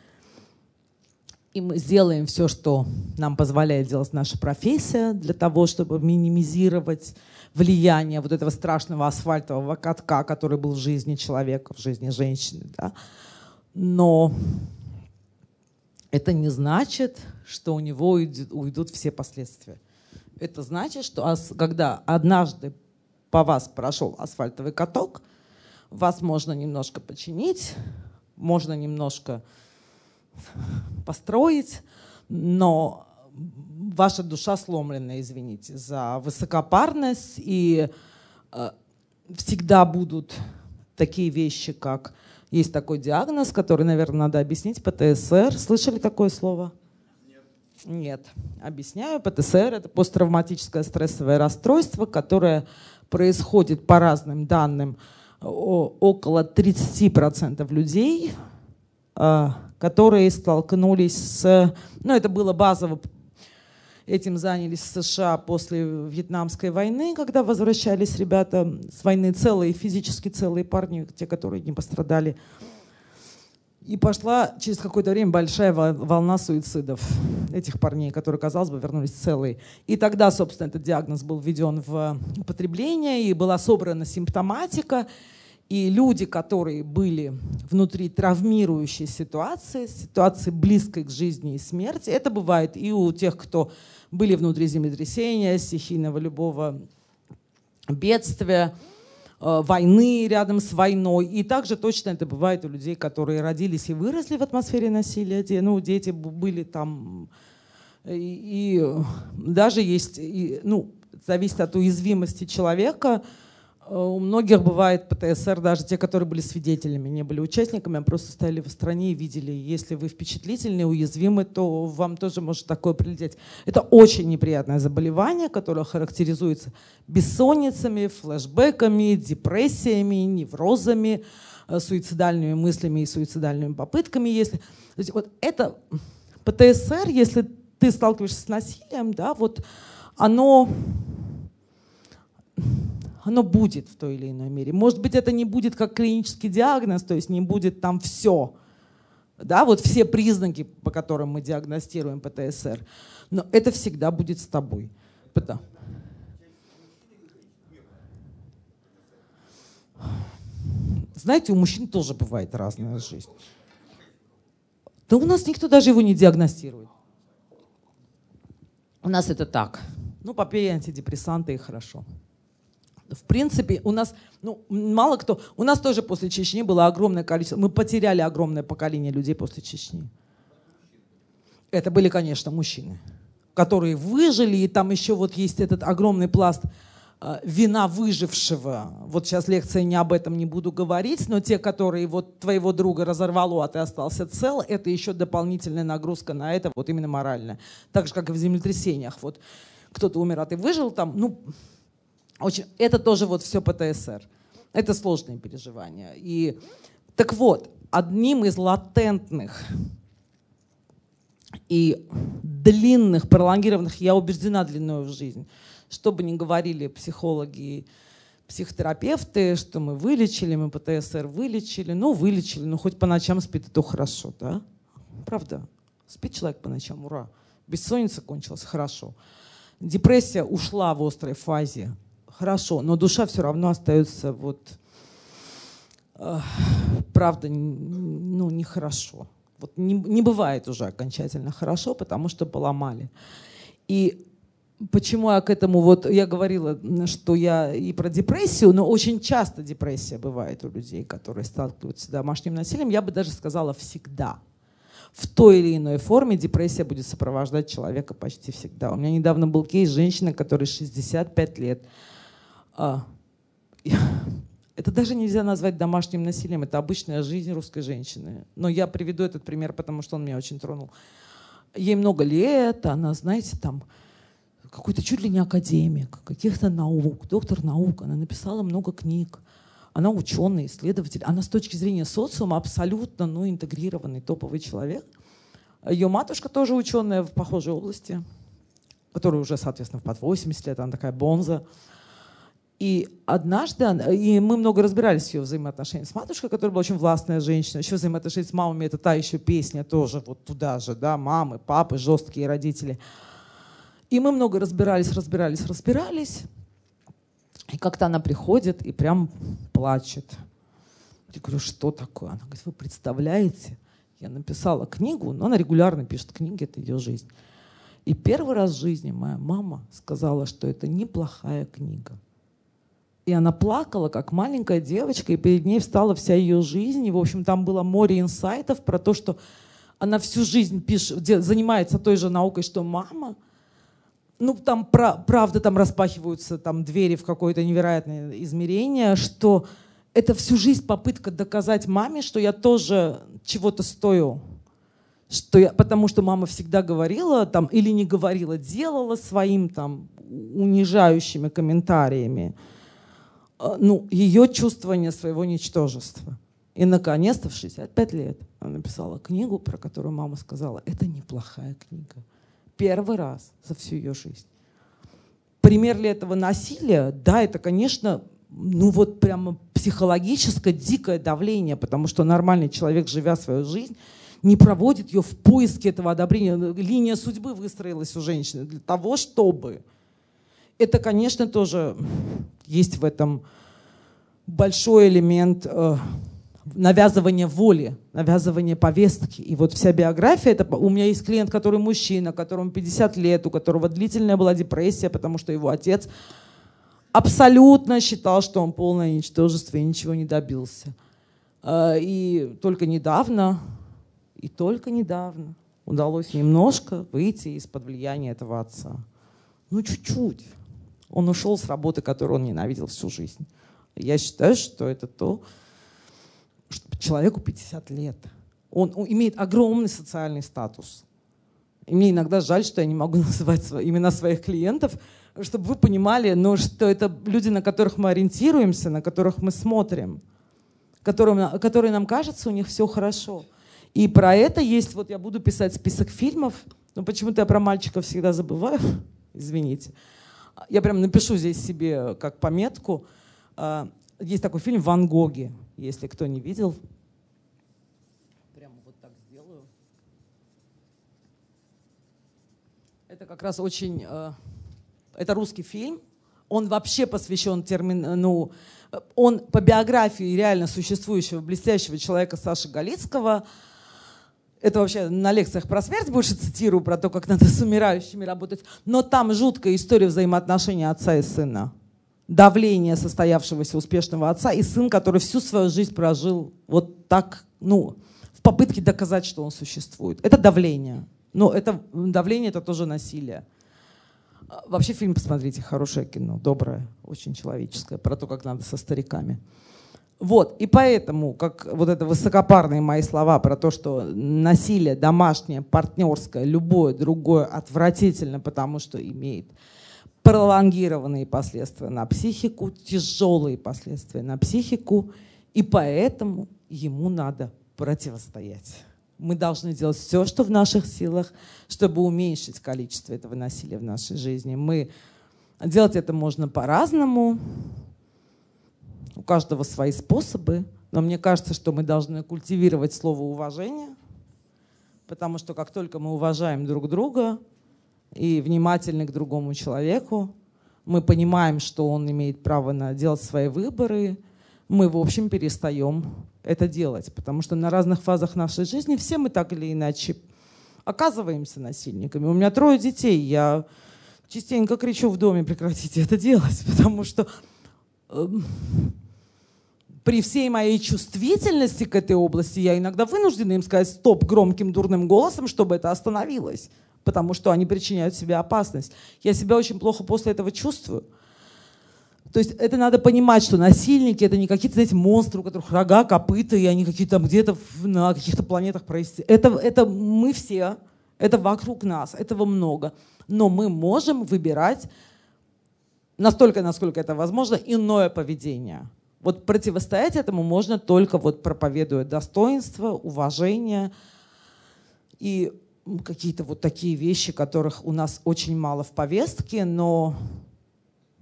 и мы сделаем все, что нам позволяет делать наша профессия для того, чтобы минимизировать влияние вот этого страшного асфальтового катка, который был в жизни человека, в жизни женщины. Да? Но это не значит, что у него уйдут все последствия. Это значит, что когда однажды по вас прошел асфальтовый каток, вас можно немножко починить, можно немножко построить, но ваша душа сломлена, извините, за высокопарность, и э, всегда будут такие вещи, как есть такой диагноз, который, наверное, надо объяснить, ПТСР. Слышали такое слово? Нет. Нет. Объясняю. ПТСР — это посттравматическое стрессовое расстройство, которое происходит по разным данным около 30% людей, э, которые столкнулись с... Ну, это было базово Этим занялись США после Вьетнамской войны, когда возвращались ребята с войны целые, физически целые парни, те, которые не пострадали. И пошла через какое-то время большая волна суицидов этих парней, которые, казалось бы, вернулись целые. И тогда, собственно, этот диагноз был введен в употребление, и была собрана симптоматика. И люди, которые были внутри травмирующей ситуации, ситуации близкой к жизни и смерти, это бывает и у тех, кто были внутри землетрясения, стихийного любого бедствия, э, войны рядом с войной. И также точно это бывает у людей, которые родились и выросли в атмосфере насилия. Ну, дети были там. И, и даже есть, и, ну, зависит от уязвимости человека, у многих бывает ПТСР, даже те, которые были свидетелями, не были участниками, а просто стояли в стране и видели. Если вы впечатлительны, уязвимы, то вам тоже может такое прилететь. Это очень неприятное заболевание, которое характеризуется бессонницами, флешбеками, депрессиями, неврозами, э, суицидальными мыслями и суицидальными попытками. Если... То есть вот это ПТСР, если ты сталкиваешься с насилием, да, вот оно оно будет в той или иной мере. Может быть, это не будет как клинический диагноз, то есть не будет там все. Да, вот все признаки, по которым мы диагностируем ПТСР. Но это всегда будет с тобой. Потому... Знаете, у мужчин тоже бывает разная жизнь. Да у нас никто даже его не диагностирует. У нас это так. Ну, попей антидепрессанты и хорошо в принципе, у нас, ну, мало кто, у нас тоже после Чечни было огромное количество, мы потеряли огромное поколение людей после Чечни. Это были, конечно, мужчины, которые выжили, и там еще вот есть этот огромный пласт э, вина выжившего. Вот сейчас лекция не об этом не буду говорить, но те, которые вот твоего друга разорвало, а ты остался цел, это еще дополнительная нагрузка на это, вот именно моральная. Так же, как и в землетрясениях. Вот кто-то умер, а ты выжил там, ну, очень, это тоже вот все ПТСР. Это сложные переживания. И, так вот, одним из латентных и длинных, пролонгированных, я убеждена, длиной в жизнь, что бы ни говорили психологи психотерапевты, что мы вылечили, мы ПТСР вылечили, ну, вылечили, ну, хоть по ночам спит, это хорошо, да? Правда? Спит человек по ночам, ура. Бессонница кончилась, хорошо. Депрессия ушла в острой фазе, хорошо, но душа все равно остается вот, э, правда, ну, нехорошо. Вот не, не бывает уже окончательно хорошо, потому что поломали. И почему я к этому, вот я говорила, что я и про депрессию, но очень часто депрессия бывает у людей, которые сталкиваются с домашним насилием, я бы даже сказала всегда. В той или иной форме депрессия будет сопровождать человека почти всегда. У меня недавно был кейс женщины, которой 65 лет, а, это даже нельзя назвать домашним насилием, это обычная жизнь русской женщины. Но я приведу этот пример, потому что он меня очень тронул. Ей много лет, она, знаете, там какой-то чуть ли не академик, каких-то наук, доктор наук, она написала много книг, она ученый, исследователь, она с точки зрения социума абсолютно ну, интегрированный, топовый человек. Ее матушка тоже ученая в похожей области, которая уже, соответственно, под 80 лет, она такая бонза. И однажды, и мы много разбирались в ее взаимоотношениях с матушкой, которая была очень властная женщина. Еще взаимоотношения с мамами, это та еще песня тоже, вот туда же, да, мамы, папы, жесткие родители. И мы много разбирались, разбирались, разбирались. И как-то она приходит и прям плачет. Я говорю, что такое? Она говорит, вы представляете, я написала книгу, но она регулярно пишет книги, это ее жизнь. И первый раз в жизни моя мама сказала, что это неплохая книга. И она плакала, как маленькая девочка, и перед ней встала вся ее жизнь. И, в общем, там было море инсайтов про то, что она всю жизнь пишет, занимается той же наукой, что мама. Ну, там, правда, там распахиваются там, двери в какое-то невероятное измерение, что это всю жизнь попытка доказать маме, что я тоже чего-то стою. Что я, потому что мама всегда говорила там, или не говорила, делала своим там унижающими комментариями ну, ее чувствование своего ничтожества. И, наконец-то, в 65 лет она написала книгу, про которую мама сказала, это неплохая книга. Первый раз за всю ее жизнь. Пример ли этого насилия? Да, это, конечно, ну вот прямо психологическое дикое давление, потому что нормальный человек, живя свою жизнь, не проводит ее в поиске этого одобрения. Линия судьбы выстроилась у женщины для того, чтобы... Это, конечно, тоже есть в этом большой элемент э, навязывание воли, навязывание повестки. И вот вся биография, это, у меня есть клиент, который мужчина, которому 50 лет, у которого длительная была депрессия, потому что его отец абсолютно считал, что он полное ничтожество и ничего не добился. А, и только недавно, и только недавно удалось немножко выйти из-под влияния этого отца. Ну, чуть-чуть. Он ушел с работы, которую он ненавидел всю жизнь. Я считаю, что это то, что человеку 50 лет. Он, имеет огромный социальный статус. И мне иногда жаль, что я не могу называть свои, имена своих клиентов, чтобы вы понимали, ну, что это люди, на которых мы ориентируемся, на которых мы смотрим, которым, которые нам кажется, у них все хорошо. И про это есть, вот я буду писать список фильмов, но почему-то я про мальчиков всегда забываю, извините. Я прям напишу здесь себе как пометку. А, есть такой фильм «Ван Гоги», если кто не видел. Прямо вот так сделаю. Это как раз очень... Э, это русский фильм. Он вообще посвящен термин... Ну, он по биографии реально существующего блестящего человека Саши Галицкого. Это вообще на лекциях про смерть больше цитирую, про то, как надо с умирающими работать. Но там жуткая история взаимоотношений отца и сына давление состоявшегося успешного отца и сын, который всю свою жизнь прожил вот так, ну, в попытке доказать, что он существует. Это давление. Но это давление это тоже насилие. А, вообще фильм посмотрите, хорошее кино, доброе, очень человеческое, про то, как надо со стариками. Вот, и поэтому, как вот это высокопарные мои слова про то, что насилие домашнее, партнерское, любое другое отвратительно, потому что имеет пролонгированные последствия на психику, тяжелые последствия на психику, и поэтому ему надо противостоять. Мы должны делать все, что в наших силах, чтобы уменьшить количество этого насилия в нашей жизни. Мы делать это можно по-разному, у каждого свои способы, но мне кажется, что мы должны культивировать слово уважение, потому что как только мы уважаем друг друга, и внимательны к другому человеку. Мы понимаем, что он имеет право на делать свои выборы. Мы, в общем, перестаем это делать, потому что на разных фазах нашей жизни все мы так или иначе оказываемся насильниками. У меня трое детей, я частенько кричу в доме, прекратите это делать, потому что э, при всей моей чувствительности к этой области я иногда вынуждена им сказать стоп громким дурным голосом, чтобы это остановилось потому что они причиняют себе опасность. Я себя очень плохо после этого чувствую. То есть это надо понимать, что насильники это не какие-то, знаете, монстры, у которых рога, копыта, и они какие-то там где-то на каких-то планетах происходят. Это, это мы все, это вокруг нас, этого много. Но мы можем выбирать настолько, насколько это возможно, иное поведение. Вот противостоять этому можно только вот проповедуя достоинство, уважение и какие-то вот такие вещи, которых у нас очень мало в повестке, но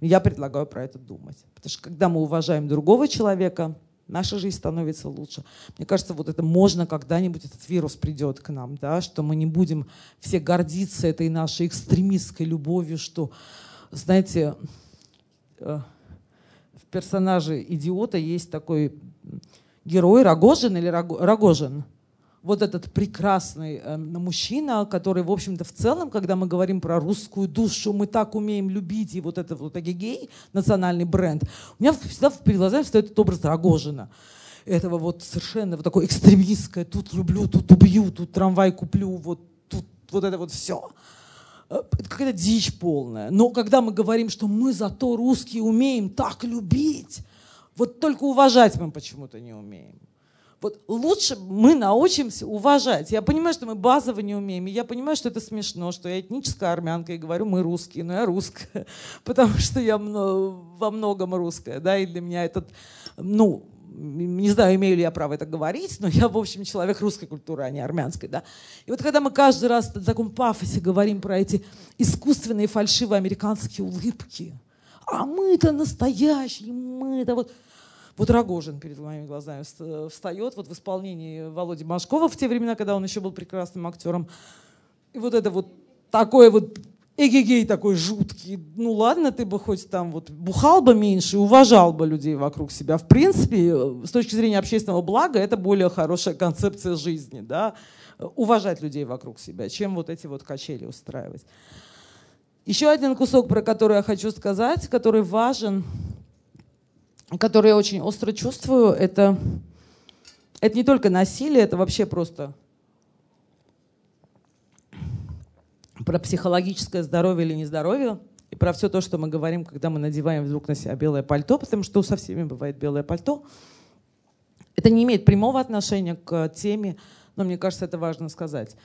я предлагаю про это думать. Потому что когда мы уважаем другого человека, наша жизнь становится лучше. Мне кажется, вот это можно когда-нибудь, этот вирус придет к нам, да, что мы не будем все гордиться этой нашей экстремистской любовью, что, знаете, э, персонаже идиота есть такой герой Рогожин или Рогожин, вот этот прекрасный э, мужчина, который, в общем-то, в целом, когда мы говорим про русскую душу, мы так умеем любить, и вот это вот гей, национальный бренд, у меня всегда перед глазами встает этот образ Рогожина. этого вот совершенно вот такое экстремистское, тут люблю, тут убью, тут трамвай куплю, вот тут вот это вот все. Э, это какая-то дичь полная. Но когда мы говорим, что мы зато русские умеем так любить, вот только уважать мы почему-то не умеем. Вот лучше мы научимся уважать. Я понимаю, что мы базово не умеем. И я понимаю, что это смешно, что я этническая армянка и говорю, мы русские, но я русская, потому что я во многом русская. Да, и для меня этот, ну, не знаю, имею ли я право это говорить, но я, в общем, человек русской культуры, а не армянской. Да? И вот когда мы каждый раз в таком пафосе говорим про эти искусственные фальшивые американские улыбки, а мы-то настоящие, мы-то вот... Вот Рогожин перед моими глазами встает вот в исполнении Володи Машкова в те времена, когда он еще был прекрасным актером. И вот это вот такое вот эгегей такой жуткий. Ну ладно, ты бы хоть там вот бухал бы меньше, уважал бы людей вокруг себя. В принципе, с точки зрения общественного блага, это более хорошая концепция жизни, да, уважать людей вокруг себя, чем вот эти вот качели устраивать. Еще один кусок, про который я хочу сказать, который важен, который я очень остро чувствую, это, это не только насилие, это вообще просто про психологическое здоровье или нездоровье, и про все то, что мы говорим, когда мы надеваем вдруг на себя белое пальто, потому что со всеми бывает белое пальто. Это не имеет прямого отношения к теме, но мне кажется, это важно сказать.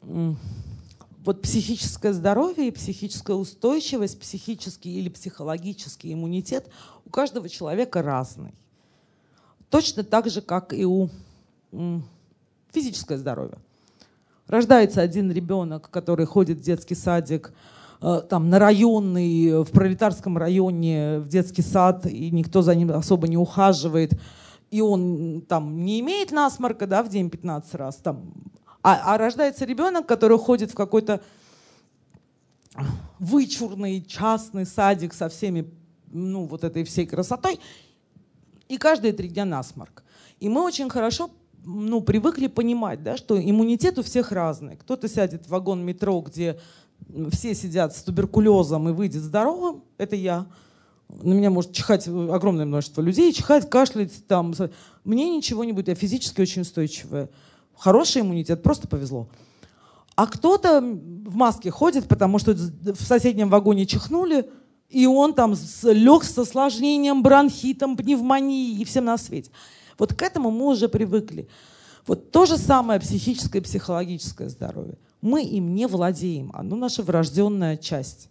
Вот психическое здоровье и психическая устойчивость, психический или психологический иммунитет у каждого человека разный. Точно так же, как и у физическое здоровье. Рождается один ребенок, который ходит в детский садик, э, там на районный, в пролетарском районе, в детский сад, и никто за ним особо не ухаживает, и он там не имеет насморка, да, в день 15 раз, там, а, а рождается ребенок, который ходит в какой-то вычурный частный садик со всеми, ну, вот этой всей красотой, и каждые три дня насморк. И мы очень хорошо ну, привыкли понимать, да, что иммунитет у всех разный. Кто-то сядет в вагон метро, где все сидят с туберкулезом и выйдет здоровым, это я. На меня может чихать огромное множество людей, чихать, кашлять. Там. Мне ничего не будет, я физически очень устойчивая. Хороший иммунитет, просто повезло. А кто-то в маске ходит, потому что в соседнем вагоне чихнули, и он там лег с осложнением, бронхитом, пневмонией и всем на свете. Вот к этому мы уже привыкли. Вот то же самое психическое и психологическое здоровье. Мы им не владеем, оно наша врожденная часть.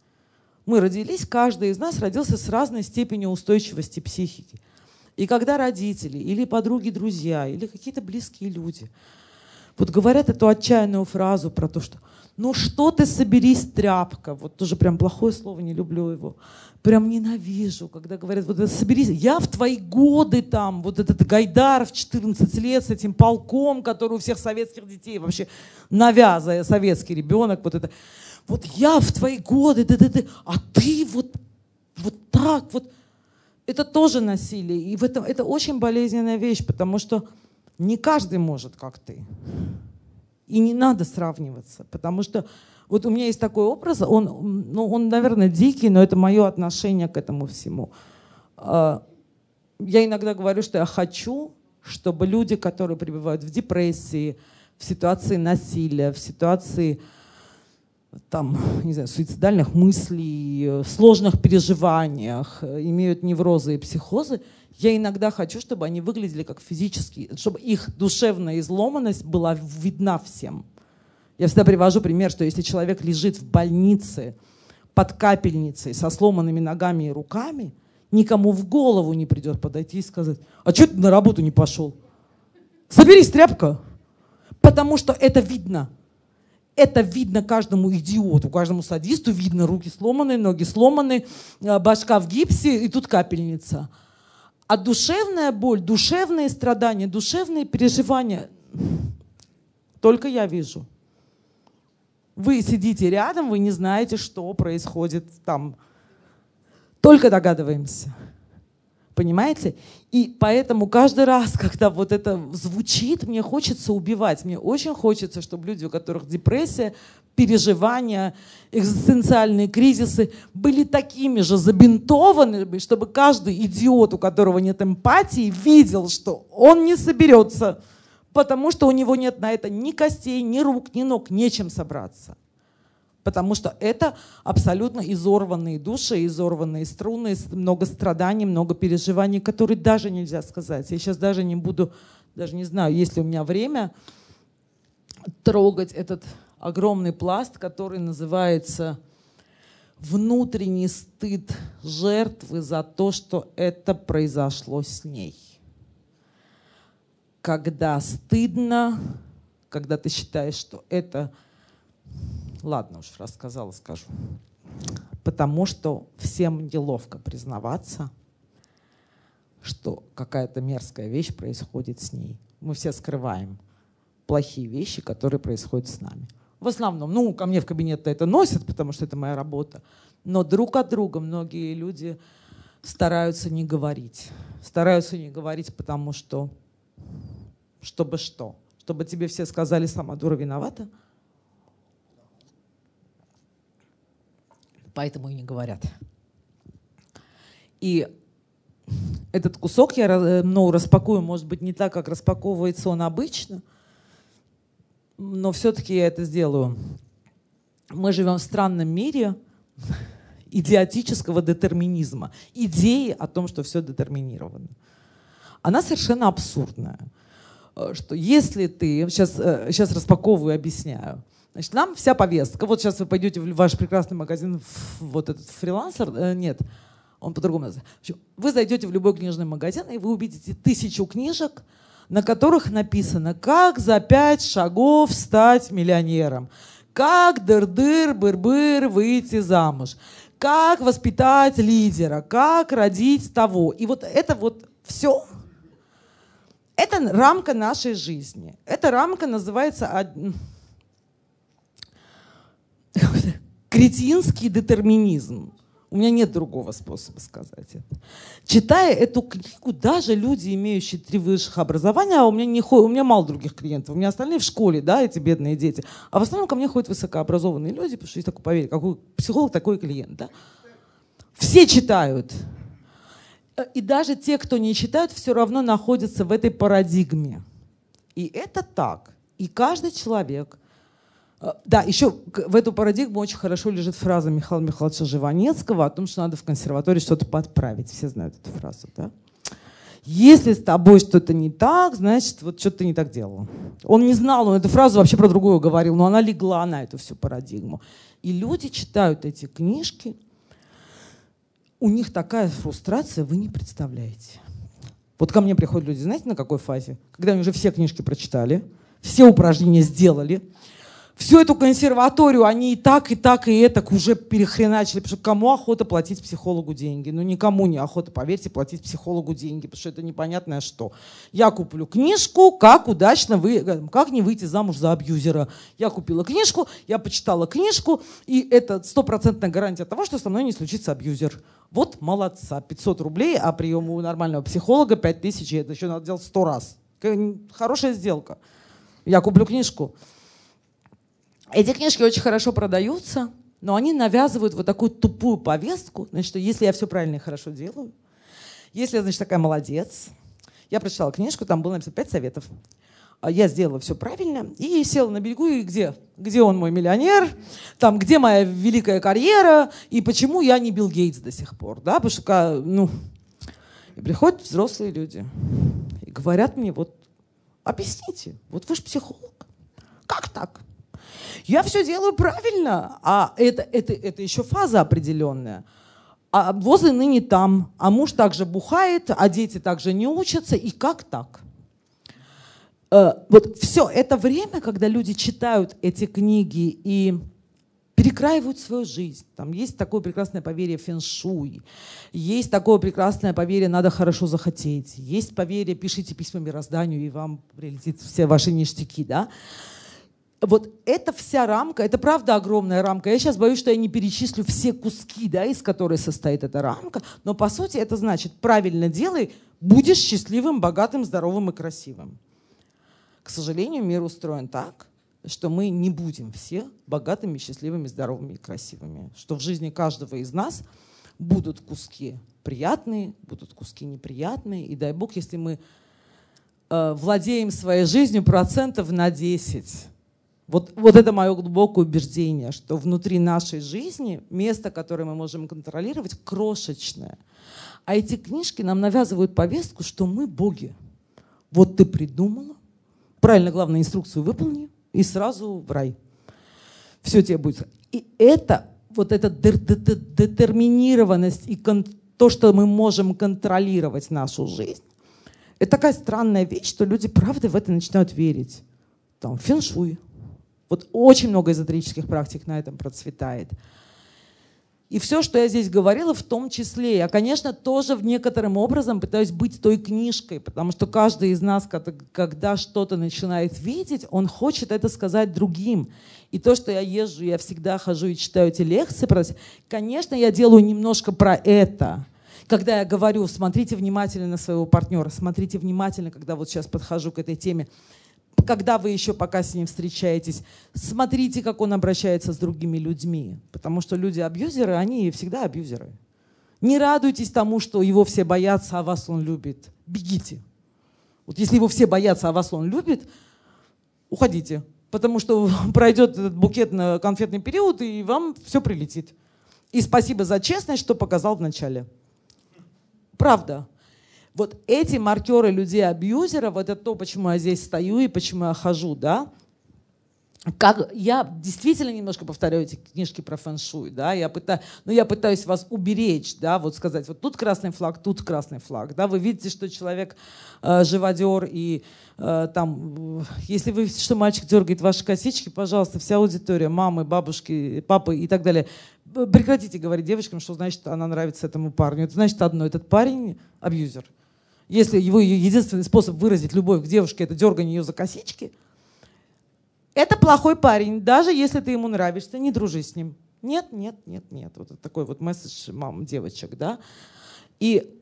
Мы родились, каждый из нас родился с разной степенью устойчивости психики. И когда родители или подруги, друзья, или какие-то близкие люди вот говорят эту отчаянную фразу про то, что ну что ты соберись, тряпка, вот тоже прям плохое слово, не люблю его, прям ненавижу, когда говорят, вот соберись, я в твои годы там, вот этот Гайдар в 14 лет с этим полком, который у всех советских детей вообще навязывая советский ребенок, вот это, вот я в твои годы, да, да, да, а ты вот, вот так вот, это тоже насилие, и в этом, это очень болезненная вещь, потому что не каждый может, как ты. И не надо сравниваться, потому что вот у меня есть такой образ, он, ну, он, наверное, дикий, но это мое отношение к этому всему. А, я иногда говорю, что я хочу, чтобы люди, которые пребывают в депрессии, в ситуации насилия, в ситуации там, не знаю, суицидальных мыслей, сложных переживаниях, имеют неврозы и психозы, я иногда хочу, чтобы они выглядели как физические, чтобы их душевная изломанность была видна всем. Я всегда привожу пример, что если человек лежит в больнице под капельницей со сломанными ногами и руками, никому в голову не придет подойти и сказать, а что ты на работу не пошел? Соберись, тряпка. Потому что это видно. Это видно каждому идиоту, каждому садисту видно. Руки сломаны, ноги сломаны, э, башка в гипсе, и тут капельница. А душевная боль, душевные страдания, душевные переживания только я вижу. Вы сидите рядом, вы не знаете, что происходит там. Только догадываемся. Понимаете? И поэтому каждый раз, когда вот это звучит, мне хочется убивать. Мне очень хочется, чтобы люди, у которых депрессия, переживания, экзистенциальные кризисы были такими же забинтованными, чтобы каждый идиот, у которого нет эмпатии, видел, что он не соберется, потому что у него нет на это ни костей, ни рук, ни ног, нечем собраться. Потому что это абсолютно изорванные души, изорванные струны, много страданий, много переживаний, которые даже нельзя сказать. Я сейчас даже не буду, даже не знаю, есть ли у меня время трогать этот огромный пласт, который называется внутренний стыд жертвы за то, что это произошло с ней. Когда стыдно, когда ты считаешь, что это... Ладно уж, рассказала, скажу. Потому что всем неловко признаваться, что какая-то мерзкая вещь происходит с ней. Мы все скрываем плохие вещи, которые происходят с нами. В основном, ну, ко мне в кабинет это носят, потому что это моя работа. Но друг от друга многие люди стараются не говорить. Стараются не говорить, потому что... Чтобы что? Чтобы тебе все сказали, сама дура виновата? Поэтому и не говорят. И этот кусок я ну, распакую, может быть, не так, как распаковывается он обычно – но все-таки я это сделаю. Мы живем в странном мире идиотического детерминизма, идеи о том, что все детерминировано. Она совершенно абсурдная. Э, что если ты, сейчас, сейчас э, распаковываю и объясняю, Значит, нам вся повестка. Вот сейчас вы пойдете в ваш прекрасный магазин, вот этот фрилансер, э, нет, он по-другому называется. Вы зайдете в любой книжный магазин, и вы увидите тысячу книжек, на которых написано, как за пять шагов стать миллионером, как дыр-дыр, быр-быр выйти замуж, как воспитать лидера, как родить того. И вот это вот все, это рамка нашей жизни. Эта рамка называется кретинский детерминизм. У меня нет другого способа сказать это. Читая эту книгу, даже люди, имеющие три высших образования, а у меня, не у меня мало других клиентов, у меня остальные в школе, да, эти бедные дети, а в основном ко мне ходят высокообразованные люди, потому что есть такое поверье, какой психолог, такой клиент, да. Все читают. И даже те, кто не читают, все равно находятся в этой парадигме. И это так. И каждый человек – да, еще в эту парадигму очень хорошо лежит фраза Михаила Михайловича Живанецкого о том, что надо в консерватории что-то подправить. Все знают эту фразу, да? Если с тобой что-то не так, значит, вот что-то не так делал. Он не знал, он эту фразу вообще про другую говорил, но она легла на эту всю парадигму. И люди читают эти книжки, у них такая фрустрация, вы не представляете. Вот ко мне приходят люди, знаете, на какой фазе? Когда они уже все книжки прочитали, все упражнения сделали, всю эту консерваторию они и так, и так, и это уже перехреначили, потому что кому охота платить психологу деньги? Ну, никому не охота, поверьте, платить психологу деньги, потому что это непонятное что. Я куплю книжку, как удачно вы, как не выйти замуж за абьюзера. Я купила книжку, я почитала книжку, и это стопроцентная гарантия того, что со мной не случится абьюзер. Вот молодца, 500 рублей, а прием у нормального психолога 5000, это еще надо делать 100 раз. Хорошая сделка. Я куплю книжку. Эти книжки очень хорошо продаются, но они навязывают вот такую тупую повестку, значит, что если я все правильно и хорошо делаю, если я, значит, такая молодец, я прочитала книжку, там было написано пять советов. А я сделала все правильно и села на берегу, и где? Где он мой миллионер? Там, где моя великая карьера? И почему я не Билл Гейтс до сих пор? Да? Потому что, ну, и приходят взрослые люди и говорят мне, вот, объясните, вот вы же психолог, как так? Я все делаю правильно, а это, это, это еще фаза определенная. А возы ныне там, а муж также бухает, а дети также не учатся, и как так? Э, вот все это время, когда люди читают эти книги и перекраивают свою жизнь. Там есть такое прекрасное поверье фэншуй, есть такое прекрасное поверье «надо хорошо захотеть», есть поверье «пишите письма мирозданию, и вам прилетит все ваши ништяки». Да? Вот эта вся рамка, это правда огромная рамка. Я сейчас боюсь, что я не перечислю все куски, да, из которой состоит эта рамка. Но по сути это значит, правильно делай, будешь счастливым, богатым, здоровым и красивым. К сожалению, мир устроен так, что мы не будем все богатыми, счастливыми, здоровыми и красивыми. Что в жизни каждого из нас будут куски приятные, будут куски неприятные. И дай бог, если мы э, владеем своей жизнью процентов на 10. Вот, вот это мое глубокое убеждение, что внутри нашей жизни место, которое мы можем контролировать, крошечное. А эти книжки нам навязывают повестку, что мы боги. Вот ты придумала, правильно, главное, инструкцию выполни, и сразу в рай. Все тебе будет. И это, вот эта детерминированность и то, что мы можем контролировать нашу жизнь, это такая странная вещь, что люди, правда, в это начинают верить. Там, феншуй. Вот очень много эзотерических практик на этом процветает. И все, что я здесь говорила, в том числе, я, конечно, тоже в некоторым образом пытаюсь быть той книжкой, потому что каждый из нас, когда что-то начинает видеть, он хочет это сказать другим. И то, что я езжу, я всегда хожу и читаю эти лекции, конечно, я делаю немножко про это. Когда я говорю, смотрите внимательно на своего партнера, смотрите внимательно, когда вот сейчас подхожу к этой теме, когда вы еще пока с ним встречаетесь, смотрите, как он обращается с другими людьми. Потому что люди-абьюзеры, они всегда абьюзеры. Не радуйтесь тому, что его все боятся, а вас он любит. Бегите. Вот если его все боятся, а вас он любит, уходите. Потому что пройдет этот букет на конфетный период, и вам все прилетит. И спасибо за честность, что показал в начале. Правда. Вот эти маркеры людей-абьюзеров, это то, почему я здесь стою и почему я хожу, да, как я действительно немножко повторяю эти книжки про фэн-шуй, да, я пытаюсь, ну, я пытаюсь вас уберечь, да, вот сказать, вот тут красный флаг, тут красный флаг, да, вы видите, что человек э, живодер и э, там, если вы видите, что мальчик дергает ваши косички, пожалуйста, вся аудитория, мамы, бабушки, папы и так далее, прекратите говорить девочкам, что значит она нравится этому парню. Это значит одно, этот парень абьюзер. Если его единственный способ выразить любовь к девушке это дергание ее за косички, это плохой парень, даже если ты ему нравишься, не дружи с ним. Нет, нет, нет, нет. Вот такой вот месседж мам девочек, да. И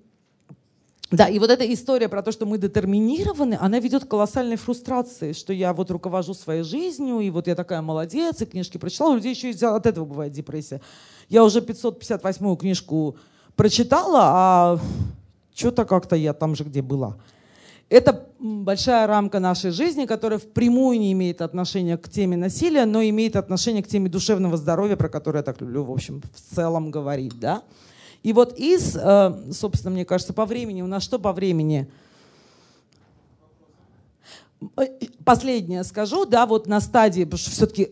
да, и вот эта история про то, что мы детерминированы, она ведет к колоссальной фрустрации, что я вот руковожу своей жизнью, и вот я такая молодец, и книжки прочитала, у людей еще и от этого бывает депрессия. Я уже 558-ю книжку прочитала, а что-то как-то я там же, где была. Это большая рамка нашей жизни, которая впрямую не имеет отношения к теме насилия, но имеет отношение к теме душевного здоровья, про которое я так люблю, в общем, в целом говорить. Да? И вот из, э, собственно, мне кажется, по времени, у нас что по времени? Э, последнее скажу, да, вот на стадии, потому что все-таки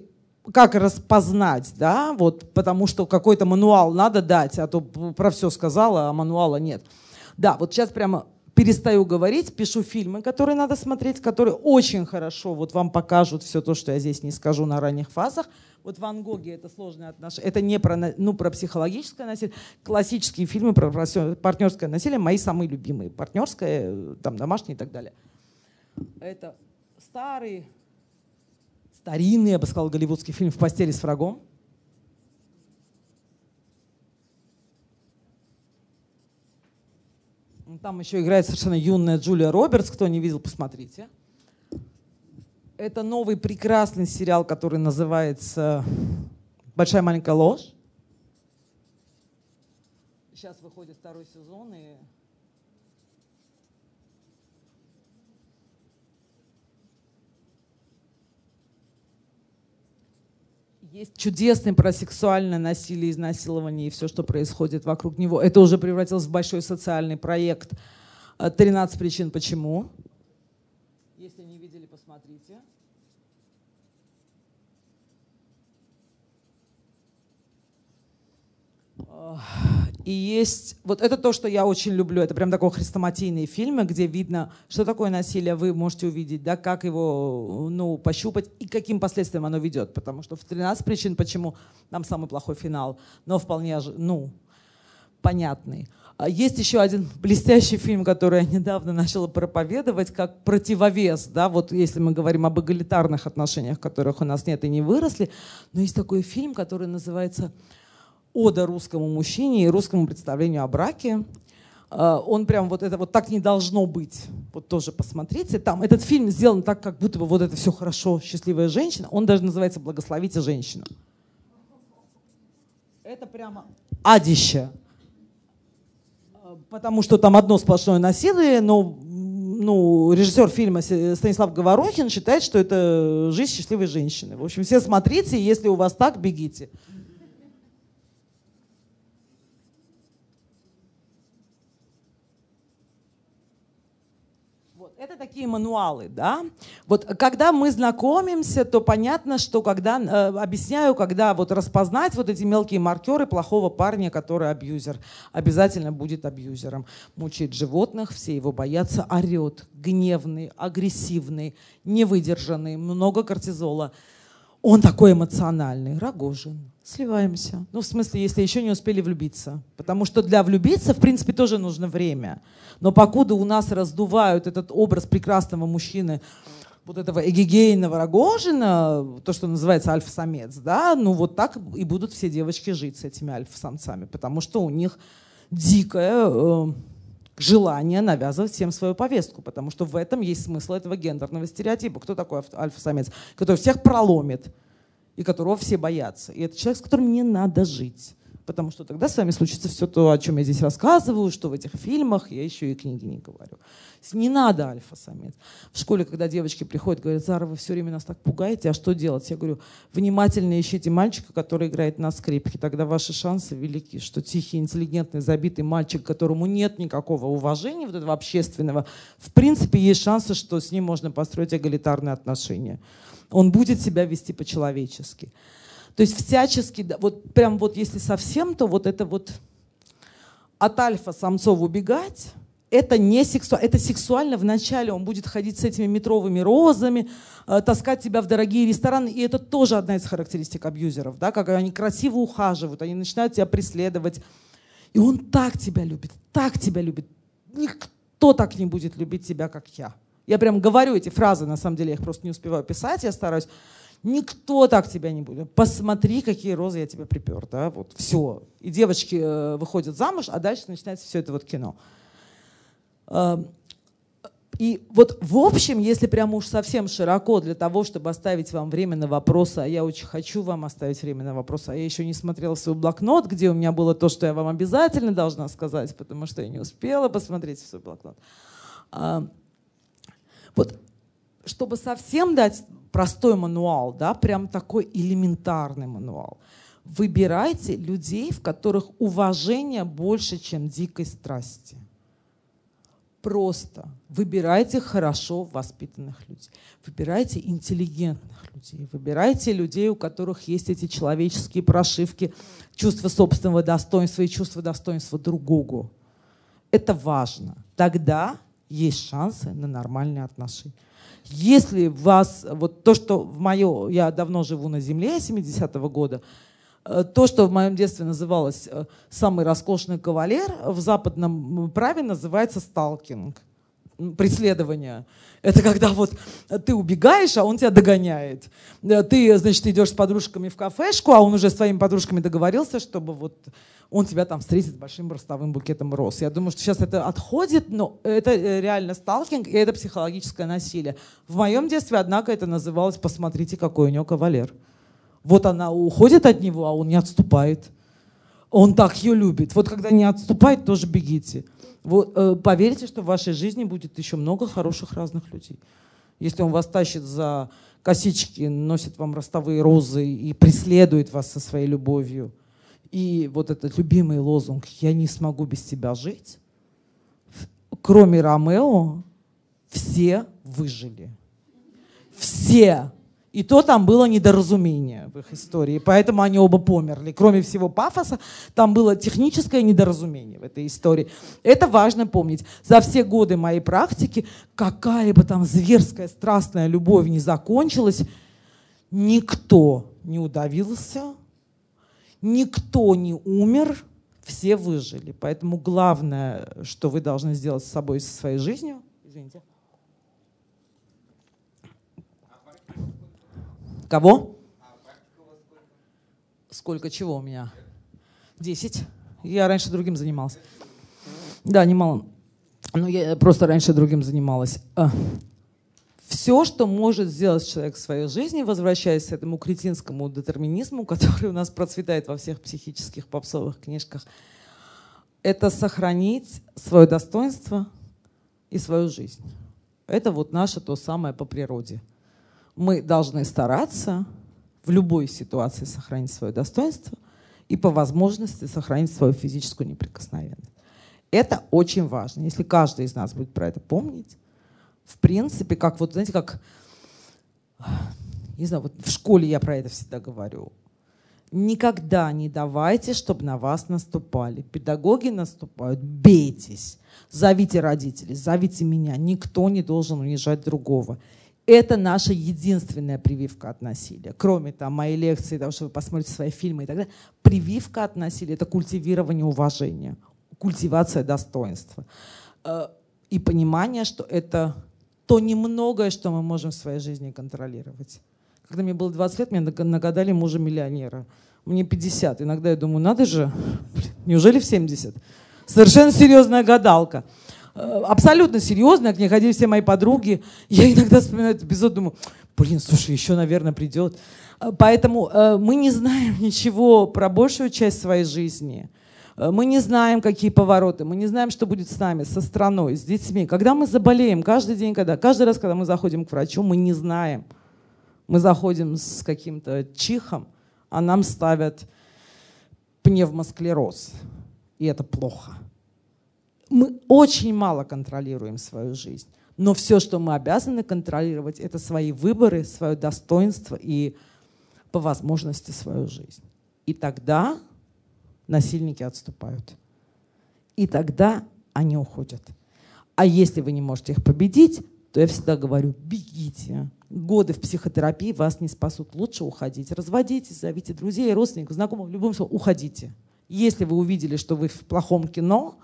как распознать, да, вот, потому что какой-то мануал надо дать, а то про все сказала, а мануала нет. Да, вот сейчас прямо перестаю говорить, пишу фильмы, которые надо смотреть, которые очень хорошо вот вам покажут все то, что я здесь не скажу на ранних фазах. Вот Ван Гоги это сложное отношение, это не про, ну, про психологическое насилие. Классические фильмы про партнерское насилие, мои самые любимые. Партнерское, там, домашнее и так далее. Это старый, старинный, я бы сказал, голливудский фильм «В постели с врагом». Там еще играет совершенно юная Джулия Робертс. Кто не видел, посмотрите. Это новый прекрасный сериал, который называется «Большая маленькая ложь». Сейчас выходит второй сезон, и Есть чудесный про сексуальное насилие, изнасилование и все, что происходит вокруг него. Это уже превратилось в большой социальный проект. 13 причин почему. Если не видели, посмотрите. И есть, вот это то, что я очень люблю, это прям такой хрестоматийный фильм, где видно, что такое насилие, вы можете увидеть, да, как его, ну, пощупать и каким последствиям оно ведет, потому что в 13 причин, почему там самый плохой финал, но вполне, ну, понятный. А есть еще один блестящий фильм, который я недавно начала проповедовать, как противовес, да, вот если мы говорим об эгалитарных отношениях, которых у нас нет и не выросли, но есть такой фильм, который называется ода русскому мужчине и русскому представлению о браке. Э, он прям вот это вот так не должно быть. Вот тоже посмотрите. Там этот фильм сделан так, как будто бы вот это все хорошо, счастливая женщина. Он даже называется «Благословите женщину». Это прямо адище. Э, потому что там одно сплошное насилие, но ну, режиссер фильма Станислав Говорухин считает, что это жизнь счастливой женщины. В общем, все смотрите, если у вас так, бегите. Это такие мануалы, да. Вот когда мы знакомимся, то понятно, что когда э, объясняю, когда вот распознать вот эти мелкие маркеры плохого парня, который абьюзер, обязательно будет абьюзером. Мучает животных, все его боятся, орет, гневный, агрессивный, невыдержанный, много кортизола. Он такой эмоциональный, Рогожин. Сливаемся. Ну, в смысле, если еще не успели влюбиться. Потому что для влюбиться, в принципе, тоже нужно время. Но покуда у нас раздувают этот образ прекрасного мужчины, вот этого эгегейного Рогожина, то, что называется альфа-самец, да, ну вот так и будут все девочки жить с этими альфа-самцами, потому что у них дикое э, желание навязывать всем свою повестку, потому что в этом есть смысл этого гендерного стереотипа. Кто такой альфа-самец? Который всех проломит и которого все боятся. И это человек, с которым не надо жить. Потому что тогда с вами случится все то, о чем я здесь рассказываю, что в этих фильмах, я еще и книги не говорю. Не надо альфа-самец. В школе, когда девочки приходят, говорят, Зара, вы все время нас так пугаете, а что делать? Я говорю, внимательно ищите мальчика, который играет на скрипке, тогда ваши шансы велики, что тихий, интеллигентный, забитый мальчик, которому нет никакого уважения, вот этого общественного, в принципе, есть шансы, что с ним можно построить эгалитарные отношения он будет себя вести по-человечески. То есть всячески, вот прям вот если совсем, то вот это вот от альфа-самцов убегать, это не сексуально, это сексуально вначале. Он будет ходить с этими метровыми розами, э, таскать тебя в дорогие рестораны. И это тоже одна из характеристик абьюзеров, да, как они красиво ухаживают, они начинают тебя преследовать. И он так тебя любит, так тебя любит. Никто так не будет любить тебя, как я. Я прям говорю эти фразы, на самом деле я их просто не успеваю писать, я стараюсь. Никто так тебя не будет. Посмотри, какие розы я тебе припер. Да? Вот, все. И девочки э, выходят замуж, а дальше начинается все это вот кино. Э, и вот в общем, если прям уж совсем широко для того, чтобы оставить вам время на вопросы, а я очень хочу вам оставить время на вопросы, а я еще не смотрела свой блокнот, где у меня было то, что я вам обязательно должна сказать, потому что я не успела посмотреть свой блокнот. Э, вот чтобы совсем дать простой мануал, да, прям такой элементарный мануал, выбирайте людей, в которых уважение больше, чем дикой страсти. Просто выбирайте хорошо воспитанных людей, выбирайте интеллигентных людей, выбирайте людей, у которых есть эти человеческие прошивки, чувство собственного достоинства и чувство достоинства другого. Это важно. Тогда есть шансы на нормальные отношения. Если вас, вот то, что в мое, я давно живу на земле 70-го года, то, что в моем детстве называлось э, самый роскошный кавалер, в западном праве называется сталкинг, преследование. Это когда вот ты убегаешь, а он тебя догоняет. Э, ты, значит, идешь с подружками в кафешку, а он уже с твоими подружками договорился, чтобы вот он тебя там встретит большим ростовым букетом роз. Я думаю, что сейчас это отходит, но это э, реально сталкинг, и это психологическое насилие. В моем детстве, однако, это называлось «посмотрите, какой у него кавалер». Вот она уходит от него, а он не отступает. Он так ее любит. Вот когда не отступает, тоже бегите. Вот, э, поверьте, что в вашей жизни будет еще много хороших разных людей. Если он вас тащит за косички, носит вам ростовые розы и преследует вас со своей любовью, и вот этот любимый лозунг «Я не смогу без тебя жить», кроме Ромео, все выжили. Все и то там было недоразумение в их истории, поэтому они оба померли. Кроме всего пафоса, там было техническое недоразумение в этой истории. Это важно помнить. За все годы моей практики, какая бы там зверская, страстная любовь не закончилась, никто не удавился, никто не умер, все выжили. Поэтому главное, что вы должны сделать с собой со своей жизнью, извините, Кого? Сколько чего у меня? Десять. Я раньше другим занимался. Да, немало. Ну, я просто раньше другим занималась. А, Все, что может сделать человек в своей жизни, возвращаясь к этому кретинскому детерминизму, который у нас процветает во всех психических попсовых книжках, это сохранить свое достоинство и свою жизнь. Это вот наше то самое по природе. Мы должны стараться в любой ситуации сохранить свое достоинство и по возможности сохранить свою физическую неприкосновенность. Это очень важно. Если каждый из нас будет про это помнить, в принципе, как вот, знаете, как, не знаю, вот в школе я про это всегда говорю. Никогда не давайте, чтобы на вас наступали. Педагоги наступают, бейтесь. Зовите родителей, зовите меня. Никто не должен унижать другого. Это наша единственная прививка от насилия. Кроме там, моей лекции, того, что вы посмотрите свои фильмы и так далее. Прививка от насилия – это культивирование уважения, культивация достоинства. Э, и понимание, что это то немногое, что мы можем в своей жизни контролировать. Когда мне было 20 лет, мне нагадали мужа миллионера. Мне 50. Иногда я думаю, надо же, неужели в 70? Совершенно серьезная гадалка. Э, абсолютно серьезная, к ней ходили все мои подруги. Я иногда вспоминаю этот эпизод, думаю, блин, слушай, еще, наверное, придет. Э, поэтому э, мы не знаем ничего про большую часть своей жизни. Мы не знаем, какие повороты, мы не знаем, что будет с нами, со страной, с детьми. Когда мы заболеем, каждый день, когда, каждый раз, когда мы заходим к врачу, мы не знаем. Мы заходим с каким-то чихом, а нам ставят пневмосклероз. И это плохо. Мы очень мало контролируем свою жизнь. Но все, что мы обязаны контролировать, это свои выборы, свое достоинство и по возможности свою жизнь. И тогда насильники отступают. И тогда они уходят. А если вы не можете их победить, то я всегда говорю, бегите. Годы в психотерапии вас не спасут. Лучше уходить. Разводитесь, зовите друзей, родственников, знакомых. В любом случае, уходите. Если вы увидели, что вы в плохом кино,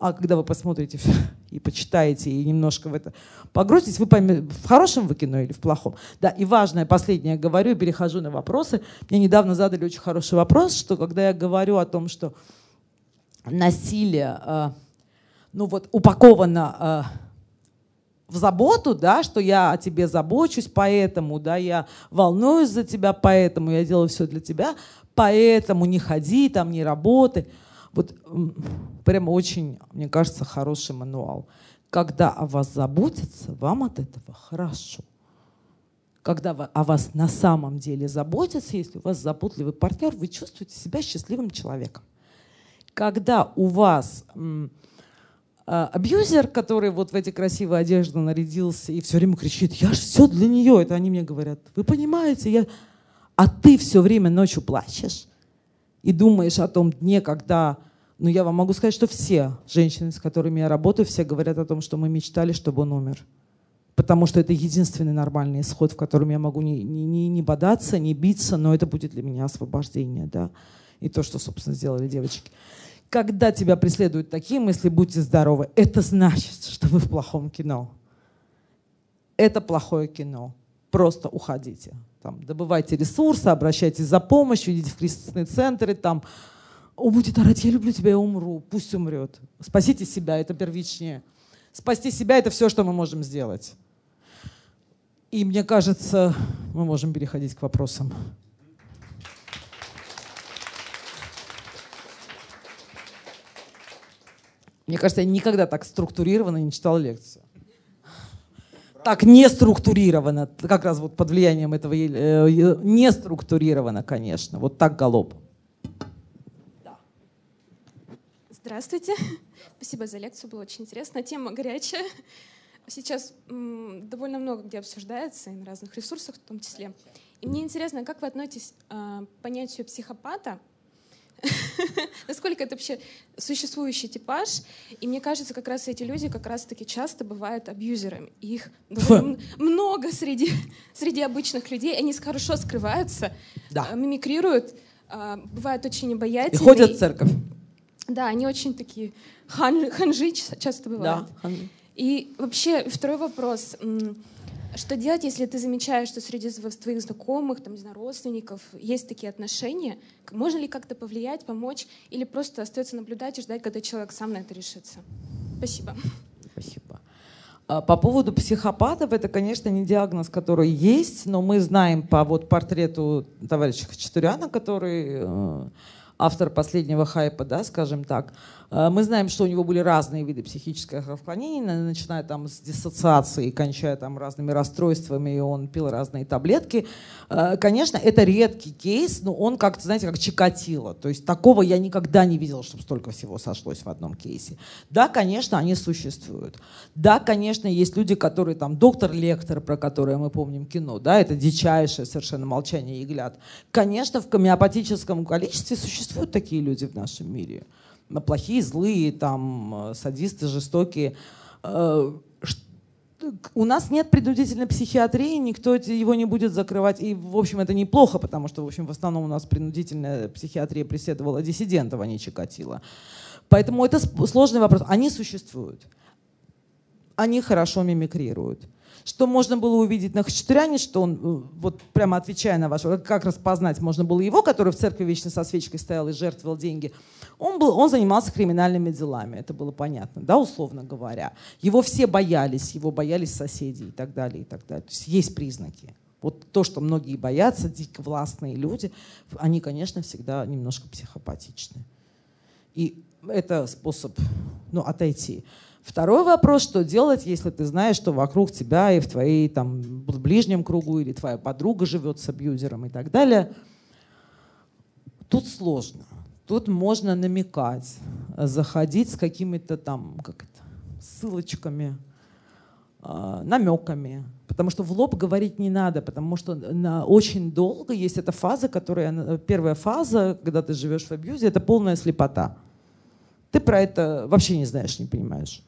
а когда вы посмотрите и почитаете, и немножко в это погрузитесь, вы поймете, в хорошем вы кино или в плохом. Да, и важное, последнее говорю, перехожу на вопросы. Мне недавно задали очень хороший вопрос, что когда я говорю о том, что насилие, э, ну вот, упаковано э, в заботу, да, что я о тебе забочусь, поэтому, да, я волнуюсь за тебя, поэтому я делаю все для тебя, поэтому не ходи, там не работай. Вот прямо очень, мне кажется, хороший мануал. Когда о вас заботятся, вам от этого хорошо. Когда о вас на самом деле заботятся, если у вас заботливый партнер, вы чувствуете себя счастливым человеком. Когда у вас а, абьюзер, который вот в эти красивые одежды нарядился и все время кричит, я же все для нее, это они мне говорят, вы понимаете, я... а ты все время ночью плачешь и думаешь о том дне, когда, ну я вам могу сказать, что все женщины, с которыми я работаю, все говорят о том, что мы мечтали, чтобы он умер. Потому что это единственный нормальный исход, в котором я могу не, не, не бодаться, не биться, но это будет для меня освобождение, да. И то, что, собственно, сделали девочки. Когда тебя преследуют такие мысли, будьте здоровы. Это значит, что вы в плохом кино. Это плохое кино. Просто уходите. Там, добывайте ресурсы, обращайтесь за помощью, идите в кризисные центры, там, он будет орать, я люблю тебя, я умру, пусть умрет. Спасите себя, это первичнее. Спасти себя – это все, что мы можем сделать. И мне кажется, мы можем переходить к вопросам. Мне кажется, я никогда так структурированно не читала лекцию. Так не структурировано, как раз вот под влиянием этого э, не структурировано, конечно, вот так галоп. Здравствуйте, спасибо за лекцию, было очень интересно. Тема горячая. Сейчас довольно много где обсуждается, и на разных ресурсах в том числе. И мне интересно, как вы относитесь э, к понятию психопата насколько это вообще существующий типаж. И мне кажется, как раз эти люди как раз-таки часто бывают абьюзерами. их много среди, среди обычных людей. Они хорошо скрываются, да. Э, мимикрируют, э, бывают очень обаятельные. И ходят в церковь. Да, они очень такие хан, ханжи часто бывают. Да, ханжи. И вообще, второй вопрос. Что делать, если ты замечаешь, что среди твоих знакомых, там, не знаю, родственников есть такие отношения? Можно ли как-то повлиять, помочь? Или просто остается наблюдать и ждать, когда человек сам на это решится? Спасибо. Спасибо. А, по поводу психопатов, это, конечно, не диагноз, который есть, но мы знаем по вот портрету товарища Хачатуряна, который э, автор последнего хайпа, да, скажем так, мы знаем, что у него были разные виды психических отклонений, начиная там с диссоциации, кончая там разными расстройствами, и он пил разные таблетки. Э, конечно, это редкий кейс, но он как-то, знаете, как Чикатило. То есть такого я никогда не видела, чтобы столько всего сошлось в одном кейсе. Да, конечно, они существуют. Да, конечно, есть люди, которые там, доктор-лектор, про который мы помним кино, да, это дичайшее совершенно молчание иглят. Конечно, в гомеопатическом количестве существуют такие люди в нашем мире плохие, злые, там, э, садисты, жестокие. Э, у нас нет принудительной психиатрии, никто его не будет закрывать. И, в общем, это неплохо, потому что, в общем, в основном у нас принудительная психиатрия преследовала диссидентов, а не Чикатило. Поэтому это сложный вопрос. Они существуют. Они хорошо мимикрируют. Что можно было увидеть на Хачатуряне, что он, э, вот прямо отвечая на ваш как распознать можно было его, который в церкви вечно со свечкой стоял и жертвовал деньги. Он, был, он занимался криминальными делами, это было понятно, да, условно говоря. Его все боялись, его боялись соседи и так далее, и так далее. То есть есть признаки. Вот то, что многие боятся, дико властные люди, они, конечно, всегда немножко психопатичны. И это способ ну, отойти. Второй вопрос, что делать, если ты знаешь, что вокруг тебя и в твоей там ближнем кругу или твоя подруга живет с абьюзером и так далее. Тут сложно. Тут можно намекать, заходить с какими-то там как это, ссылочками, э, намеками. Потому что в лоб говорить не надо, потому что на очень долго есть эта фаза, которая первая фаза, когда ты живешь в абьюзе, это полная слепота. Ты про это вообще не знаешь, не понимаешь.